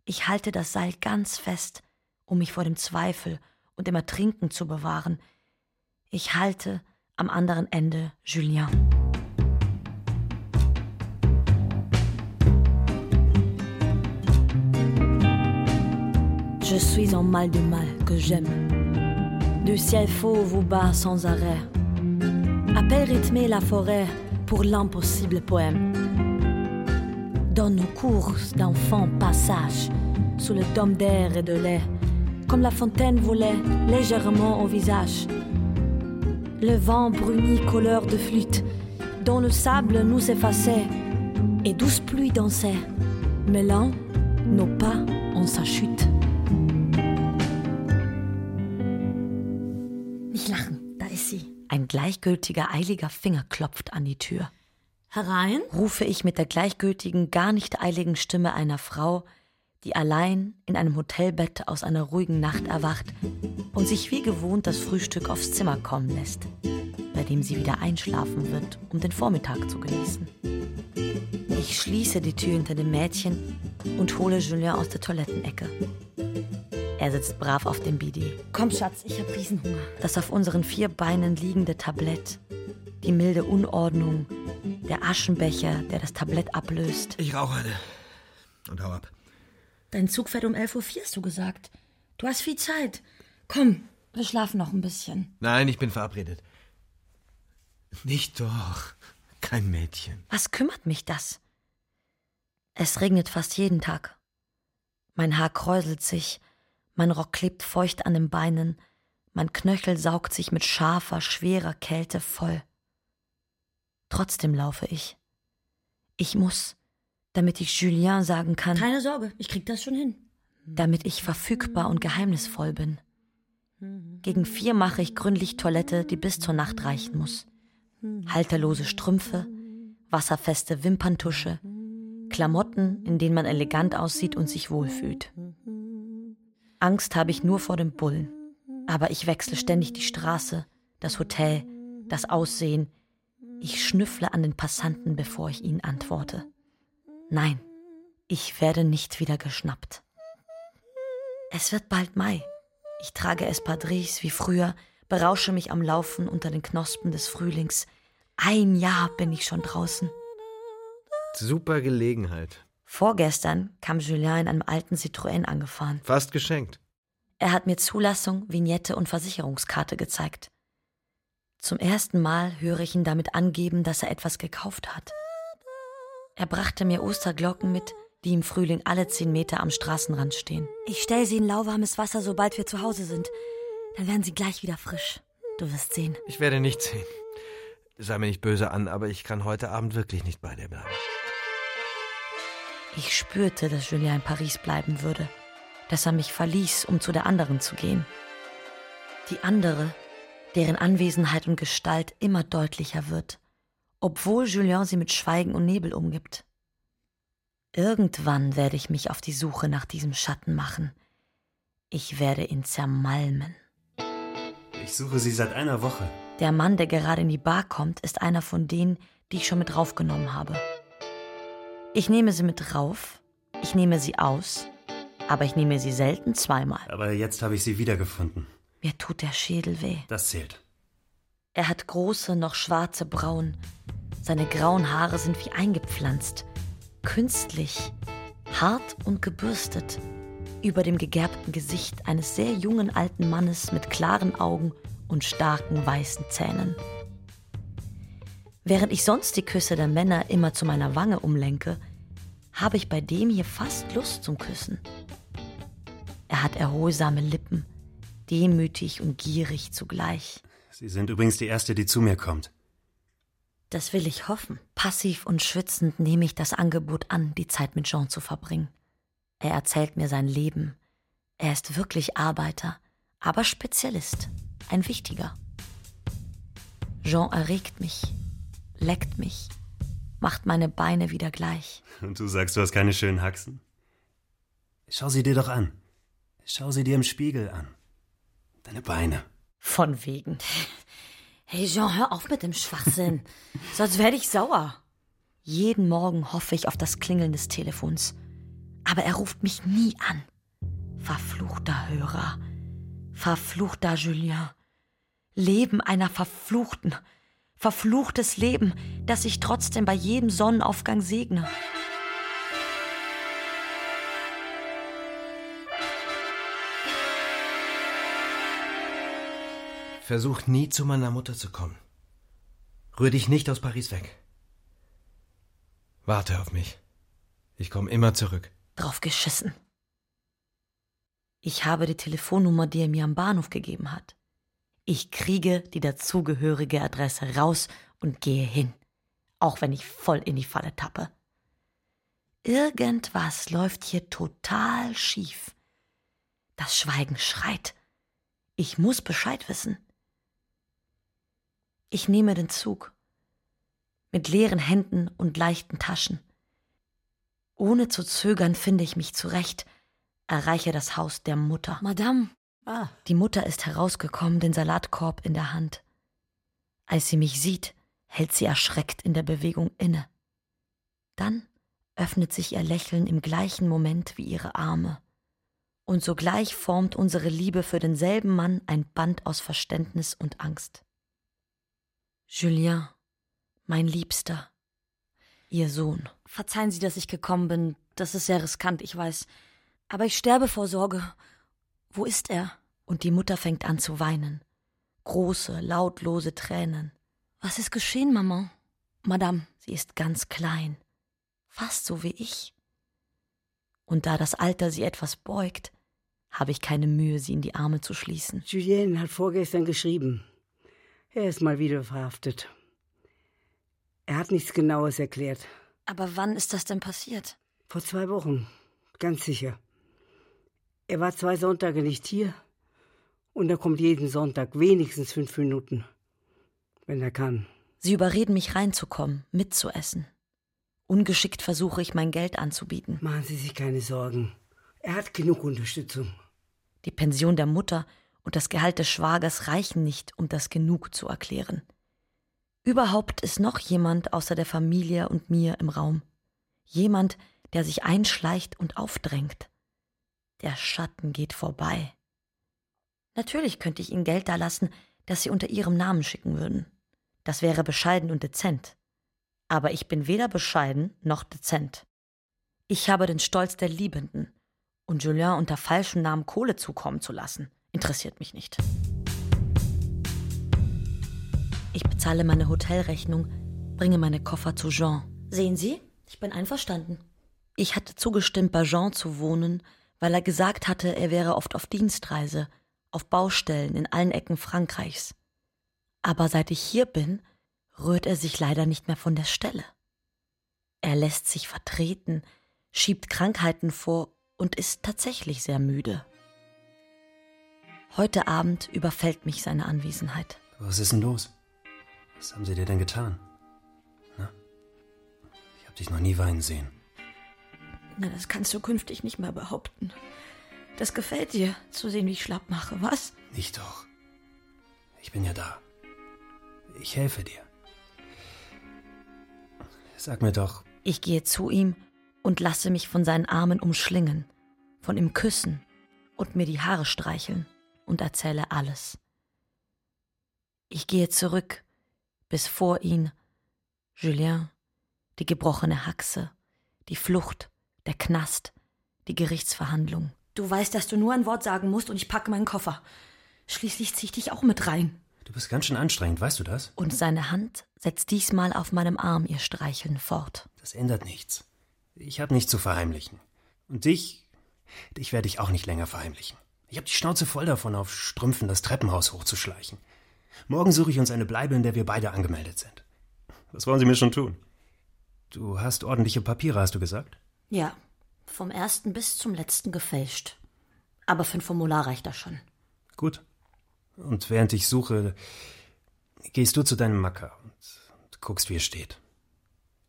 Ich halte das Seil ganz fest, um mich vor dem Zweifel und dem Ertrinken zu bewahren. Ich halte am anderen Ende Julien. Je suis en mal de mal que j'aime. Du ciel faux vous bat sans arrêt. Appelle rythmer la forêt pour l'impossible poème. Dans nos courses d'enfants passage, sous le dôme d'air et de lait, comme la fontaine volait légèrement au visage. Le vent bruni couleur de flûte, dont le sable nous effaçait, et douce pluie dansait, mêlant nos pas en sa chute. Ein gleichgültiger, eiliger Finger klopft an die Tür. Herein? rufe ich mit der gleichgültigen, gar nicht eiligen Stimme einer Frau, die allein in einem Hotelbett aus einer ruhigen Nacht erwacht und sich wie gewohnt das Frühstück aufs Zimmer kommen lässt, bei dem sie wieder einschlafen wird, um den Vormittag zu genießen. Ich schließe die Tür hinter dem Mädchen und hole Julien aus der Toilettenecke. Er sitzt brav auf dem Bidi. Komm, Schatz, ich hab Riesenhunger. Das auf unseren vier Beinen liegende Tablett, die milde Unordnung, der Aschenbecher, der das Tablett ablöst. Ich rauche eine. Und hau ab. Dein Zug fährt um 11.04 Uhr, hast du gesagt. Du hast viel Zeit. Komm, Wir schlafen noch ein bisschen. Nein, ich bin verabredet. Nicht doch. Kein Mädchen. Was kümmert mich das? Es regnet fast jeden Tag. Mein Haar kräuselt sich, mein Rock klebt feucht an den Beinen, mein Knöchel saugt sich mit scharfer, schwerer Kälte voll. Trotzdem laufe ich. Ich muss, damit ich Julien sagen kann. Keine Sorge, ich krieg das schon hin. Damit ich verfügbar und geheimnisvoll bin. Gegen vier mache ich gründlich Toilette, die bis zur Nacht reichen muss. Halterlose Strümpfe, wasserfeste Wimperntusche, Klamotten, in denen man elegant aussieht und sich wohlfühlt. Angst habe ich nur vor dem Bullen, aber ich wechsle ständig die Straße, das Hotel, das Aussehen. Ich schnüffle an den Passanten, bevor ich ihnen antworte. Nein, ich werde nicht wieder geschnappt. Es wird bald Mai. Ich trage Espadrilles wie früher, berausche mich am Laufen unter den Knospen des Frühlings. Ein Jahr bin ich schon draußen. Super Gelegenheit. Vorgestern kam Julien in einem alten Citroën angefahren. Fast geschenkt. Er hat mir Zulassung, Vignette und Versicherungskarte gezeigt. Zum ersten Mal höre ich ihn damit angeben, dass er etwas gekauft hat. Er brachte mir Osterglocken mit, die im Frühling alle zehn Meter am Straßenrand stehen. Ich stell sie in lauwarmes Wasser, sobald wir zu Hause sind. Dann werden sie gleich wieder frisch. Du wirst sehen. Ich werde nicht sehen. Sei mir nicht böse an, aber ich kann heute Abend wirklich nicht bei dir bleiben. Ich spürte, dass Julien in Paris bleiben würde, dass er mich verließ, um zu der anderen zu gehen. Die andere, deren Anwesenheit und Gestalt immer deutlicher wird, obwohl Julien sie mit Schweigen und Nebel umgibt. Irgendwann werde ich mich auf die Suche nach diesem Schatten machen. Ich werde ihn zermalmen. Ich suche sie seit einer Woche. Der Mann, der gerade in die Bar kommt, ist einer von denen, die ich schon mit raufgenommen habe. Ich nehme sie mit rauf, ich nehme sie aus, aber ich nehme sie selten zweimal. Aber jetzt habe ich sie wiedergefunden. Mir tut der Schädel weh. Das zählt. Er hat große, noch schwarze Brauen. Seine grauen Haare sind wie eingepflanzt, künstlich, hart und gebürstet, über dem gegerbten Gesicht eines sehr jungen alten Mannes mit klaren Augen und starken weißen Zähnen. Während ich sonst die Küsse der Männer immer zu meiner Wange umlenke, habe ich bei dem hier fast Lust zum Küssen. Er hat erholsame Lippen, demütig und gierig zugleich. Sie sind übrigens die Erste, die zu mir kommt. Das will ich hoffen. Passiv und schwitzend nehme ich das Angebot an, die Zeit mit Jean zu verbringen. Er erzählt mir sein Leben. Er ist wirklich Arbeiter, aber Spezialist, ein wichtiger. Jean erregt mich, leckt mich, macht meine Beine wieder gleich. Und du sagst, du hast keine schönen Haxen? Schau sie dir doch an. Schau sie dir im Spiegel an. Deine Beine. Von wegen. Hey Jean, hör auf mit dem Schwachsinn. Sonst werde ich sauer. Jeden Morgen hoffe ich auf das Klingeln des Telefons. Aber er ruft mich nie an. Verfluchter Hörer. Verfluchter Julien. Leben einer Verfluchten. Verfluchtes Leben, das ich trotzdem bei jedem Sonnenaufgang segne. Versuch nie zu meiner Mutter zu kommen. Rühr dich nicht aus Paris weg. Warte auf mich. Ich komme immer zurück. Drauf geschissen. Ich habe die Telefonnummer, die er mir am Bahnhof gegeben hat. Ich kriege die dazugehörige Adresse raus und gehe hin, auch wenn ich voll in die Falle tappe. Irgendwas läuft hier total schief. Das Schweigen schreit. Ich muss Bescheid wissen. Ich nehme den Zug. Mit leeren Händen und leichten Taschen. Ohne zu zögern finde ich mich zurecht, erreiche das Haus der Mutter. Madame. Ah. Die Mutter ist herausgekommen, den Salatkorb in der Hand. Als sie mich sieht, hält sie erschreckt in der Bewegung inne. Dann öffnet sich ihr Lächeln im gleichen Moment wie ihre Arme. Und sogleich formt unsere Liebe für denselben Mann ein Band aus Verständnis und Angst. Julien, mein Liebster, Ihr Sohn. Verzeihen Sie, dass ich gekommen bin. Das ist sehr riskant, ich weiß. Aber ich sterbe vor Sorge. Wo ist er? Und die Mutter fängt an zu weinen. Große, lautlose Tränen. Was ist geschehen, Maman? Madame, sie ist ganz klein. Fast so wie ich. Und da das Alter sie etwas beugt, habe ich keine Mühe, sie in die Arme zu schließen. Julien hat vorgestern geschrieben. Er ist mal wieder verhaftet. Er hat nichts Genaues erklärt. Aber wann ist das denn passiert? Vor zwei Wochen, ganz sicher. Er war zwei Sonntage nicht hier. Und er kommt jeden Sonntag wenigstens fünf Minuten. Wenn er kann. Sie überreden mich reinzukommen, mitzuessen. Ungeschickt versuche ich, mein Geld anzubieten. Machen Sie sich keine Sorgen. Er hat genug Unterstützung. Die Pension der Mutter und das Gehalt des Schwagers reichen nicht, um das genug zu erklären. Überhaupt ist noch jemand außer der Familie und mir im Raum. Jemand, der sich einschleicht und aufdrängt. Der Schatten geht vorbei. Natürlich könnte ich ihnen Geld dalassen, das sie unter ihrem Namen schicken würden. Das wäre bescheiden und dezent. Aber ich bin weder bescheiden noch dezent. Ich habe den Stolz der Liebenden. Und Julien unter falschem Namen Kohle zukommen zu lassen, interessiert mich nicht. Ich bezahle meine Hotelrechnung, bringe meine Koffer zu Jean. Sehen Sie, ich bin einverstanden. Ich hatte zugestimmt, bei Jean zu wohnen, weil er gesagt hatte, er wäre oft auf Dienstreise, auf Baustellen in allen Ecken Frankreichs. Aber seit ich hier bin, rührt er sich leider nicht mehr von der Stelle. Er lässt sich vertreten, schiebt Krankheiten vor und ist tatsächlich sehr müde. Heute Abend überfällt mich seine Anwesenheit. Was ist denn los? Was haben sie dir denn getan? Na? Ich hab dich noch nie weinen sehen. Na, das kannst du künftig nicht mehr behaupten. Das gefällt dir, zu sehen, wie ich schlapp mache, was? Nicht doch. Ich bin ja da. Ich helfe dir. Sag mir doch. Ich gehe zu ihm und lasse mich von seinen Armen umschlingen, von ihm küssen und mir die Haare streicheln und erzähle alles. Ich gehe zurück, bis vor ihn Julien, die gebrochene Haxe, die Flucht, der Knast, die Gerichtsverhandlung. Du weißt, dass du nur ein Wort sagen musst und ich packe meinen Koffer. Schließlich zieh ich dich auch mit rein. Du bist ganz schön anstrengend, weißt du das? Und seine Hand setzt diesmal auf meinem Arm ihr Streicheln fort. Das ändert nichts. Ich habe nichts zu verheimlichen. Und dich, dich werde ich auch nicht länger verheimlichen. Ich habe die Schnauze voll davon, auf Strümpfen das Treppenhaus hochzuschleichen. Morgen suche ich uns eine Bleibe, in der wir beide angemeldet sind. Was wollen Sie mir schon tun? Du hast ordentliche Papiere, hast du gesagt? Ja, vom ersten bis zum letzten gefälscht. Aber für ein Formular reicht das schon. Gut. Und während ich suche, gehst du zu deinem Macker und, und guckst, wie es steht.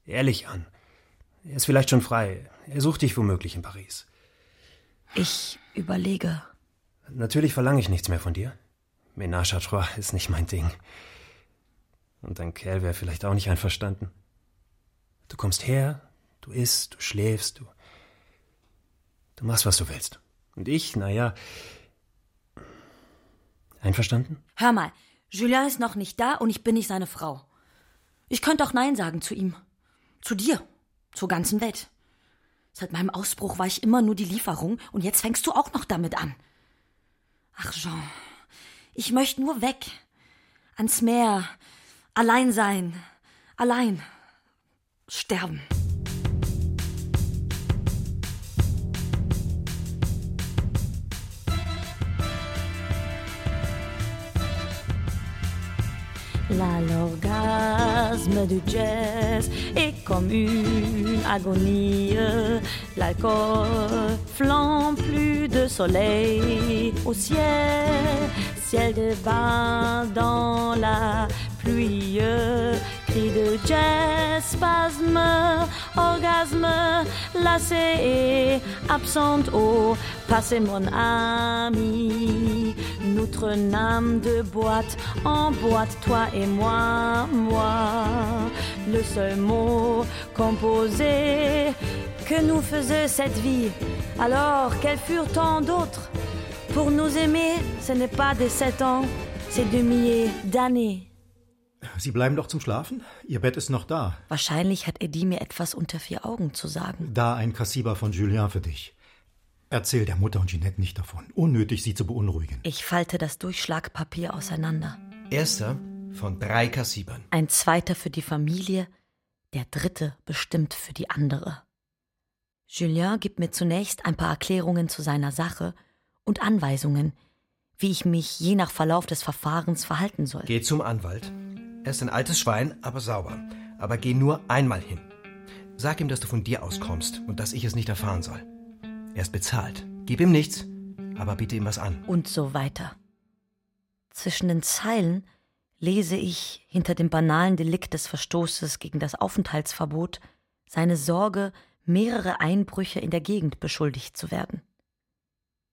Ehrlich an. Er ist vielleicht schon frei. Er sucht dich womöglich in Paris. Ich überlege. Natürlich verlange ich nichts mehr von dir. Ménage à trois ist nicht mein Ding. Und dein Kerl wäre vielleicht auch nicht einverstanden. Du kommst her, du isst, du schläfst, du. Du machst, was du willst. Und ich, naja. Einverstanden? Hör mal, Julien ist noch nicht da und ich bin nicht seine Frau. Ich könnte auch Nein sagen zu ihm. Zu dir. Zur ganzen Welt. Seit meinem Ausbruch war ich immer nur die Lieferung und jetzt fängst du auch noch damit an. Ach, Jean, ich möchte nur weg. Ans Meer. Allein sein. Allein. Sterben. Là, l'orgasme du jazz est comme une agonie. L'alcool flambe plus de soleil au ciel, ciel de bain dans la pluie. Cri de jazz, spasme, orgasme, lassé et absente. Oh, passez mon ami, notre âme de boîte en boîte, toi et moi, moi. Le seul mot composé que nous faisait cette vie, alors qu'elles furent tant d'autres. Pour nous aimer, ce n'est pas des sept ans, c'est des milliers d'années. Sie bleiben doch zum Schlafen? Ihr Bett ist noch da. Wahrscheinlich hat Eddie mir etwas unter vier Augen zu sagen. Da ein Kassiber von Julien für dich. Erzähl der Mutter und Ginette nicht davon. Unnötig, sie zu beunruhigen. Ich falte das Durchschlagpapier auseinander. Erster von drei Kassibern. Ein zweiter für die Familie, der dritte bestimmt für die andere. Julien gibt mir zunächst ein paar Erklärungen zu seiner Sache und Anweisungen, wie ich mich je nach Verlauf des Verfahrens verhalten soll. Geh zum Anwalt. Er ist ein altes Schwein, aber sauber. Aber geh nur einmal hin. Sag ihm, dass du von dir aus kommst und dass ich es nicht erfahren soll. Er ist bezahlt. Gib ihm nichts, aber biete ihm was an. Und so weiter. Zwischen den Zeilen lese ich hinter dem banalen Delikt des Verstoßes gegen das Aufenthaltsverbot seine Sorge, mehrere Einbrüche in der Gegend beschuldigt zu werden.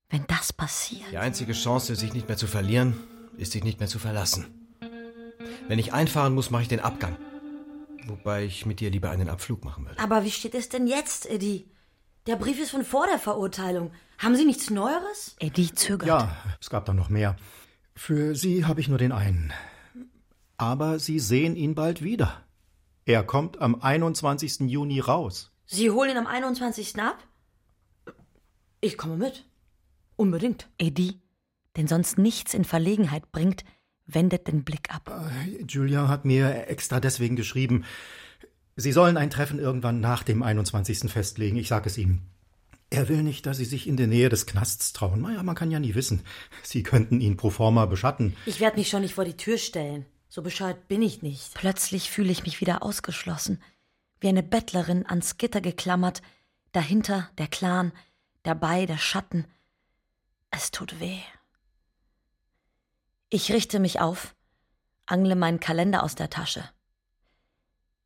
Wenn das passiert. Die einzige Chance, sich nicht mehr zu verlieren, ist sich nicht mehr zu verlassen. Wenn ich einfahren muss, mache ich den Abgang. Wobei ich mit dir lieber einen Abflug machen würde. Aber wie steht es denn jetzt, Eddie? Der Brief ist von vor der Verurteilung. Haben Sie nichts Neueres? Eddie zögert. Ja, es gab da noch mehr. Für Sie habe ich nur den einen. Aber Sie sehen ihn bald wieder. Er kommt am 21. Juni raus. Sie holen ihn am 21. ab? Ich komme mit. Unbedingt. Eddie, den sonst nichts in Verlegenheit bringt, wendet den Blick ab. Julien hat mir extra deswegen geschrieben. Sie sollen ein Treffen irgendwann nach dem 21. festlegen. Ich sage es ihm. Er will nicht, dass Sie sich in der Nähe des Knasts trauen. Naja, man kann ja nie wissen. Sie könnten ihn pro forma beschatten. Ich werde mich schon nicht vor die Tür stellen. So bescheuert bin ich nicht. Plötzlich fühle ich mich wieder ausgeschlossen. Wie eine Bettlerin ans Gitter geklammert. Dahinter der Clan, dabei der Schatten. Es tut weh. Ich richte mich auf, angle meinen Kalender aus der Tasche.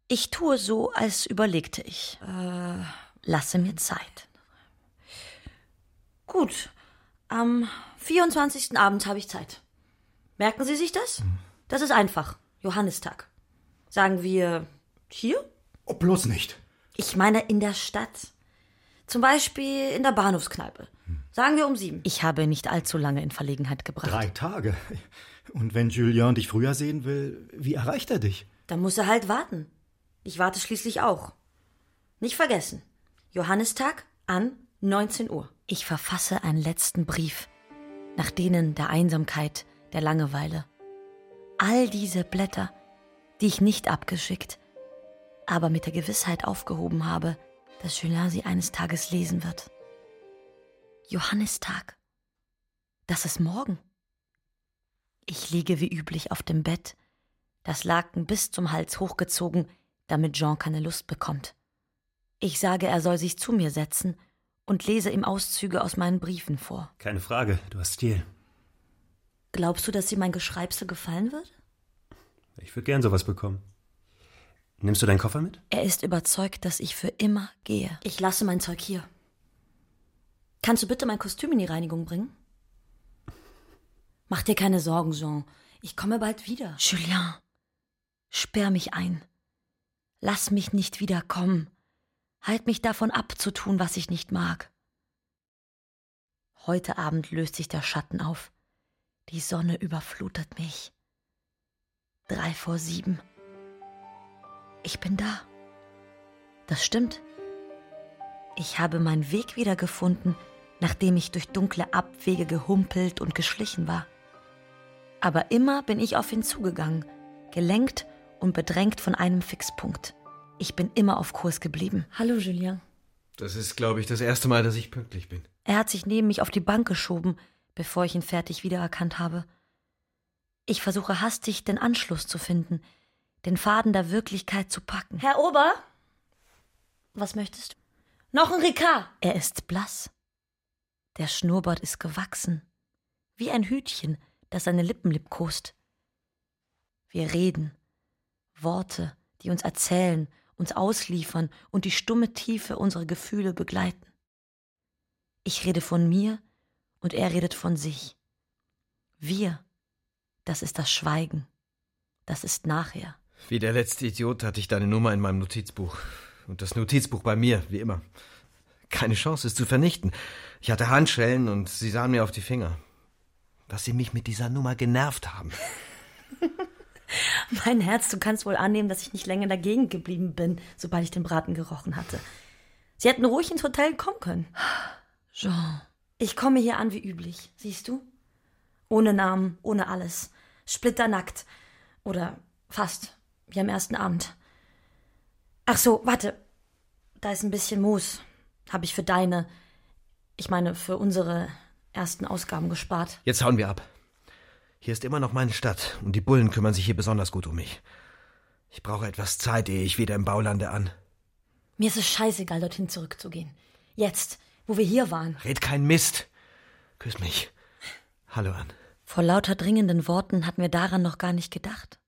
Ich tue so, als überlegte ich. Äh, lasse mir Zeit. Gut. Am 24. Abend habe ich Zeit. Merken Sie sich das? Das ist einfach. Johannistag. Sagen wir hier? Oh, bloß nicht. Ich meine in der Stadt. Zum Beispiel in der Bahnhofskneipe. Sagen wir um sieben. Ich habe nicht allzu lange in Verlegenheit gebracht. Drei Tage. Und wenn Julien dich früher sehen will, wie erreicht er dich? Dann muss er halt warten. Ich warte schließlich auch. Nicht vergessen. Johannistag an 19 Uhr. Ich verfasse einen letzten Brief, nach denen der Einsamkeit, der Langeweile. All diese Blätter, die ich nicht abgeschickt, aber mit der Gewissheit aufgehoben habe, dass Julien sie eines Tages lesen wird. Johannistag. Das ist morgen. Ich liege wie üblich auf dem Bett, das Laken bis zum Hals hochgezogen, damit Jean keine Lust bekommt. Ich sage, er soll sich zu mir setzen und lese ihm Auszüge aus meinen Briefen vor. Keine Frage, du hast Stil. Glaubst du, dass dir mein Geschreibsel gefallen wird? Ich würde gern sowas bekommen. Nimmst du deinen Koffer mit? Er ist überzeugt, dass ich für immer gehe. Ich lasse mein Zeug hier. Kannst du bitte mein Kostüm in die Reinigung bringen? Mach dir keine Sorgen, Jean. Ich komme bald wieder. Julien, sperr mich ein. Lass mich nicht wiederkommen. Halt mich davon ab, zu tun, was ich nicht mag. Heute Abend löst sich der Schatten auf. Die Sonne überflutet mich. Drei vor sieben. Ich bin da. Das stimmt. Ich habe meinen Weg wiedergefunden, nachdem ich durch dunkle Abwege gehumpelt und geschlichen war. Aber immer bin ich auf ihn zugegangen, gelenkt und bedrängt von einem Fixpunkt. Ich bin immer auf Kurs geblieben. Hallo, Julien. Das ist, glaube ich, das erste Mal, dass ich pünktlich bin. Er hat sich neben mich auf die Bank geschoben, bevor ich ihn fertig wiedererkannt habe. Ich versuche hastig, den Anschluss zu finden, den Faden der Wirklichkeit zu packen. Herr Ober? Was möchtest du? Noch ein Ricard. Er ist blass. Der Schnurrbart ist gewachsen, wie ein Hütchen, das seine Lippen liebkost. Wir reden, Worte, die uns erzählen, uns ausliefern und die stumme Tiefe unserer Gefühle begleiten. Ich rede von mir und er redet von sich. Wir, das ist das Schweigen, das ist nachher. Wie der letzte Idiot hatte ich deine Nummer in meinem Notizbuch. Und das Notizbuch bei mir, wie immer. Keine Chance, es zu vernichten. Ich hatte Handschellen und sie sahen mir auf die Finger. Was sie mich mit dieser Nummer genervt haben. Mein Herz, du kannst wohl annehmen, dass ich nicht länger dagegen geblieben bin, sobald ich den Braten gerochen hatte. Sie hätten ruhig ins Hotel kommen können. Jean, ich komme hier an wie üblich, siehst du? Ohne Namen, ohne alles. Splitternackt. Oder fast, wie am ersten Abend. Ach so, warte. Da ist ein bisschen Moos. Hab ich für deine, ich meine, für unsere ersten Ausgaben gespart. Jetzt hauen wir ab. Hier ist immer noch meine Stadt und die Bullen kümmern sich hier besonders gut um mich. Ich brauche etwas Zeit, ehe ich wieder im Bau lande an. Mir ist es scheißegal, dorthin zurückzugehen. Jetzt, wo wir hier waren. Red kein Mist. Küss mich. Hallo an. Vor lauter dringenden Worten hatten wir daran noch gar nicht gedacht.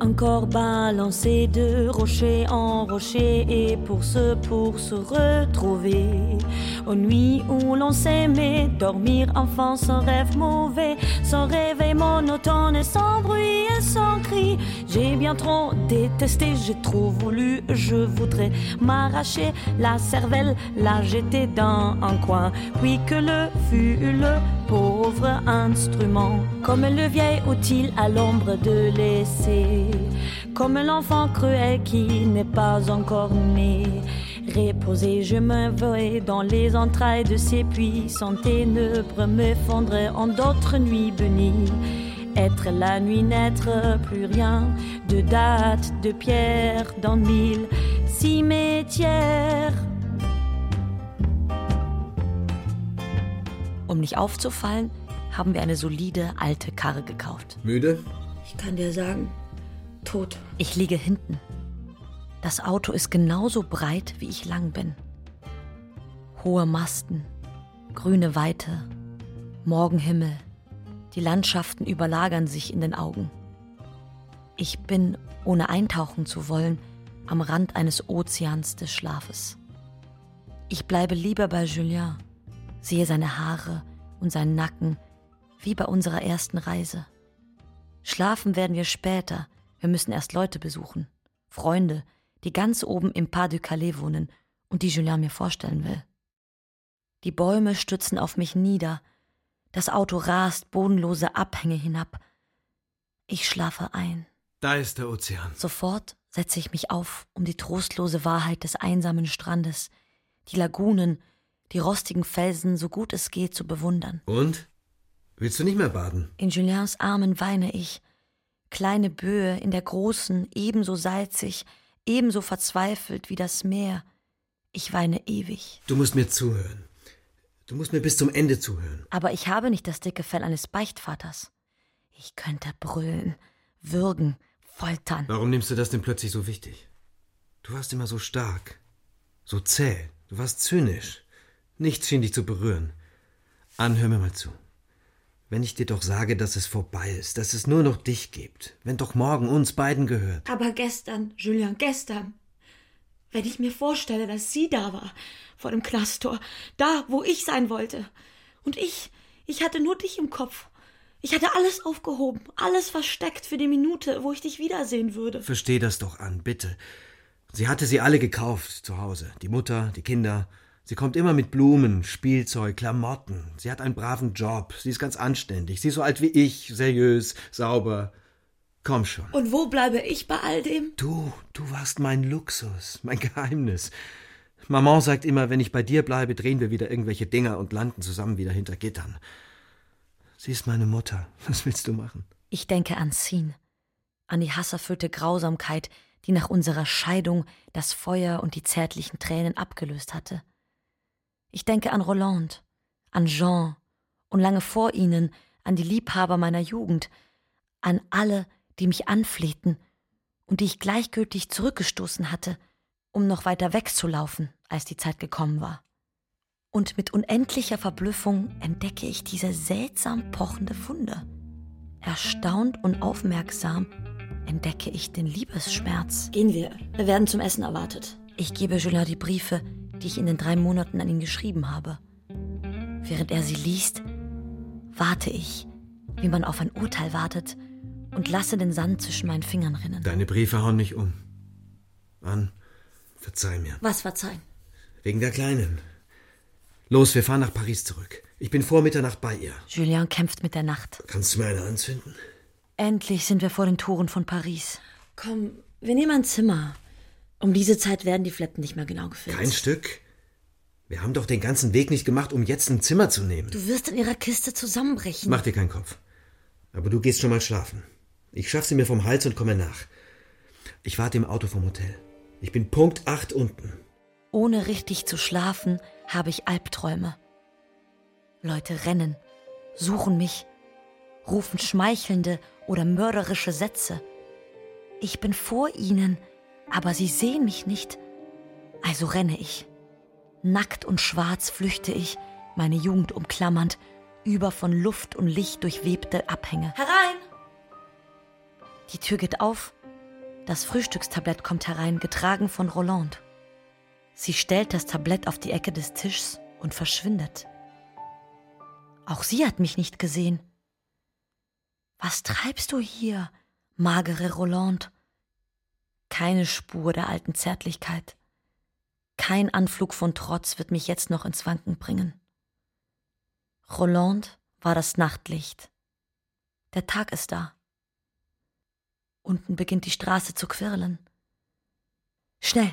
Encore balancé de rocher en rocher et pour se pour se retrouver. Aux nuits où l'on s'aimait dormir enfant sans rêve mauvais sans réveil monotone sans bruit et sans cri. J'ai bien trop détesté j'ai trop voulu je voudrais m'arracher la cervelle. La jeter dans un coin. Puis que le fut le pauvre instrument comme le vieil outil à l'ombre de laisser comme l'enfant cruel qui n'est pas encore né Reposé, je me vais dans les entrailles de ces puissants ténèbres, me fondre en d'autres nuits bénies. Être la nuit, n'être plus rien, de date, de pierre, dans mille cimetières. Um nicht aufzufallen, haben wir eine solide alte Karre gekauft. Müde? Ich kann dir sagen, tot. Ich liege hinten. Das Auto ist genauso breit, wie ich lang bin. Hohe Masten, grüne Weite, Morgenhimmel, die Landschaften überlagern sich in den Augen. Ich bin, ohne eintauchen zu wollen, am Rand eines Ozeans des Schlafes. Ich bleibe lieber bei Julien, sehe seine Haare und seinen Nacken, wie bei unserer ersten Reise. Schlafen werden wir später, wir müssen erst Leute besuchen, Freunde, die ganz oben im Pas du Calais wohnen und die Julien mir vorstellen will. Die Bäume stützen auf mich nieder, das Auto rast bodenlose Abhänge hinab. Ich schlafe ein. Da ist der Ozean. Sofort setze ich mich auf, um die trostlose Wahrheit des einsamen Strandes, die Lagunen, die rostigen Felsen so gut es geht zu bewundern. Und? Willst du nicht mehr baden? In Juliens Armen weine ich. Kleine Böe in der großen, ebenso salzig, ebenso verzweifelt wie das Meer. Ich weine ewig. Du musst mir zuhören. Du musst mir bis zum Ende zuhören. Aber ich habe nicht das dicke Fell eines Beichtvaters. Ich könnte brüllen, würgen, foltern. Warum nimmst du das denn plötzlich so wichtig? Du warst immer so stark, so zäh, du warst zynisch. Nichts schien dich zu berühren. Ann, hör mir mal zu. Wenn ich dir doch sage, dass es vorbei ist, dass es nur noch dich gibt, wenn doch morgen uns beiden gehört. Aber gestern, Julien, gestern, wenn ich mir vorstelle, dass sie da war, vor dem Knasttor, da, wo ich sein wollte. Und ich, ich hatte nur dich im Kopf. Ich hatte alles aufgehoben, alles versteckt für die Minute, wo ich dich wiedersehen würde. Versteh das doch an, bitte. Sie hatte sie alle gekauft zu Hause. Die Mutter, die Kinder. Sie kommt immer mit Blumen, Spielzeug, Klamotten. Sie hat einen braven Job. Sie ist ganz anständig. Sie ist so alt wie ich, seriös, sauber. Komm schon. Und wo bleibe ich bei all dem? Du, du warst mein Luxus, mein Geheimnis. Maman sagt immer, wenn ich bei dir bleibe, drehen wir wieder irgendwelche Dinger und landen zusammen wieder hinter Gittern. Sie ist meine Mutter. Was willst du machen? Ich denke an Sin, an die hasserfüllte Grausamkeit, die nach unserer Scheidung das Feuer und die zärtlichen Tränen abgelöst hatte. Ich denke an Roland, an Jean und lange vor ihnen an die Liebhaber meiner Jugend, an alle, die mich anflehten und die ich gleichgültig zurückgestoßen hatte, um noch weiter wegzulaufen, als die Zeit gekommen war. Und mit unendlicher Verblüffung entdecke ich diese seltsam pochende Wunde. Erstaunt und aufmerksam entdecke ich den Liebesschmerz. Gehen wir. Wir werden zum Essen erwartet. Ich gebe Julien die Briefe, die ich in den drei Monaten an ihn geschrieben habe. Während er sie liest, warte ich, wie man auf ein Urteil wartet, und lasse den Sand zwischen meinen Fingern rinnen. Deine Briefe hauen mich um. Ann, verzeih mir. Was verzeihen? Wegen der Kleinen. Los, wir fahren nach Paris zurück. Ich bin vor Mitternacht bei ihr. Julien kämpft mit der Nacht. Kannst du mir eine anzünden? Endlich sind wir vor den Toren von Paris. Komm, wir nehmen ein Zimmer. Um diese Zeit werden die Fleppen nicht mehr genau gefilzt. Kein Stück. Wir haben doch den ganzen Weg nicht gemacht, um jetzt ein Zimmer zu nehmen. Du wirst in ihrer Kiste zusammenbrechen. Mach dir keinen Kopf. Aber du gehst schon mal schlafen. Ich schaff sie mir vom Hals und komme nach. Ich warte im Auto vom Hotel. Ich bin Punkt acht unten. Ohne richtig zu schlafen, habe ich Albträume. Leute rennen, suchen mich, rufen schmeichelnde oder mörderische Sätze. Ich bin vor ihnen, aber sie sehen mich nicht. Also renne ich. Nackt und schwarz flüchte ich, meine Jugend umklammernd, über von Luft und Licht durchwebte Abhänge. Herein! Die Tür geht auf. Das Frühstückstablett kommt herein, getragen von Roland. Sie stellt das Tablett auf die Ecke des Tischs und verschwindet. Auch sie hat mich nicht gesehen. Was treibst du hier, magere Roland? Keine Spur der alten Zärtlichkeit. Kein Anflug von Trotz wird mich jetzt noch ins Wanken bringen. Roland war das Nachtlicht. Der Tag ist da. Unten beginnt die Straße zu quirlen. Schnell,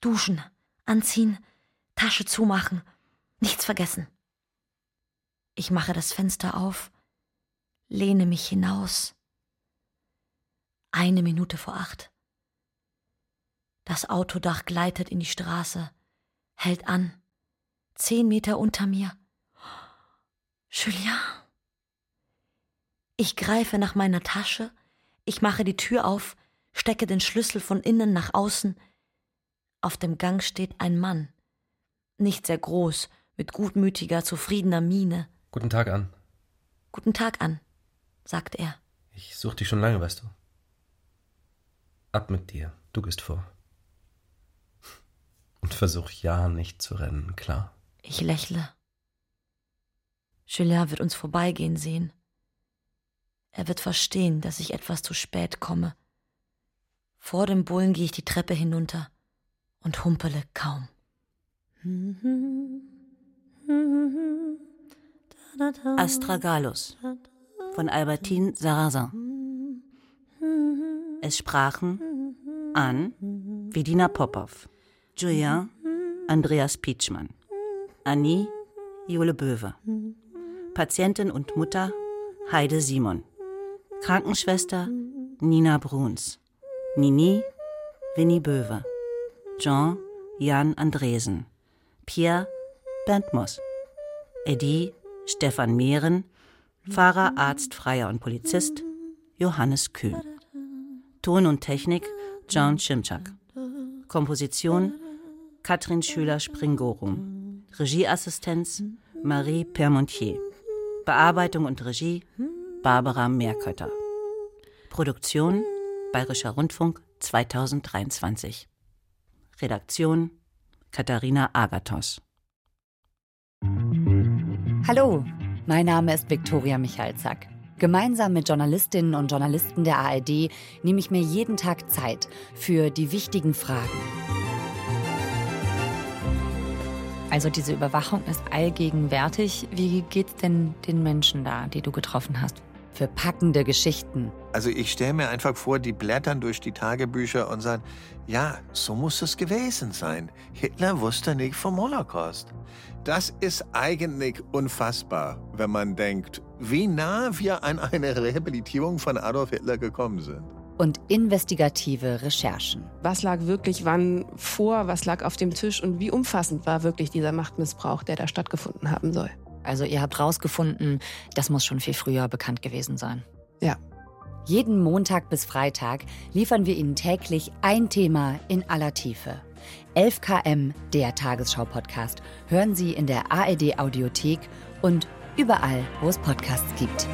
duschen, anziehen, Tasche zumachen, nichts vergessen. Ich mache das Fenster auf, lehne mich hinaus. Eine Minute vor acht. Das Autodach gleitet in die Straße, hält an. Zehn Meter unter mir. Julien. Ich greife nach meiner Tasche, ich mache die Tür auf, stecke den Schlüssel von innen nach außen. Auf dem Gang steht ein Mann. Nicht sehr groß, mit gutmütiger, zufriedener Miene. Guten Tag an. Guten Tag an, sagt er. Ich such dich schon lange, weißt du. Ab mit dir, du gehst vor. Und versuch ja nicht zu rennen, klar. Ich lächle. Julien wird uns vorbeigehen sehen. Er wird verstehen, dass ich etwas zu spät komme. Vor dem Bullen gehe ich die Treppe hinunter und humpele kaum. Astragalus von Albertine Sarrazin. Es sprachen Anne Vedina Popov, Julien Andreas Pietschmann, Annie Jule Böwe, Patientin und Mutter Heide Simon, Krankenschwester Nina Bruns, Nini Winnie Böwe, Jean Jan Andresen, Pierre Bernd Moss, Eddie Stefan Mehren, Pfarrer, Arzt, Freier und Polizist Johannes Kühn. Ton und Technik John Schimczak. Komposition Katrin Schüler-Springorum. Regieassistenz Marie Permontier. Bearbeitung und Regie Barbara Meerkötter. Produktion Bayerischer Rundfunk 2023. Redaktion Katharina Agathos. Hallo, mein Name ist Viktoria Michalzack. Gemeinsam mit Journalistinnen und Journalisten der ARD nehme ich mir jeden Tag Zeit für die wichtigen Fragen. Also diese Überwachung ist allgegenwärtig. Wie geht's denn den Menschen da, die du getroffen hast? Für packende Geschichten. Also ich stelle mir einfach vor, die blättern durch die Tagebücher und sagen, ja, so muss es gewesen sein. Hitler wusste nicht vom Holocaust. Das ist eigentlich unfassbar, wenn man denkt, wie nah wir an eine Rehabilitierung von Adolf Hitler gekommen sind. Und investigative Recherchen. Was lag wirklich wann vor, was lag auf dem Tisch und wie umfassend war wirklich dieser Machtmissbrauch, der da stattgefunden haben soll. Also ihr habt rausgefunden, das muss schon viel früher bekannt gewesen sein. Ja. Jeden Montag bis Freitag liefern wir Ihnen täglich ein Thema in aller Tiefe. 11 km, der Tagesschau-Podcast, hören Sie in der ARD-Audiothek und überall, wo es Podcasts gibt.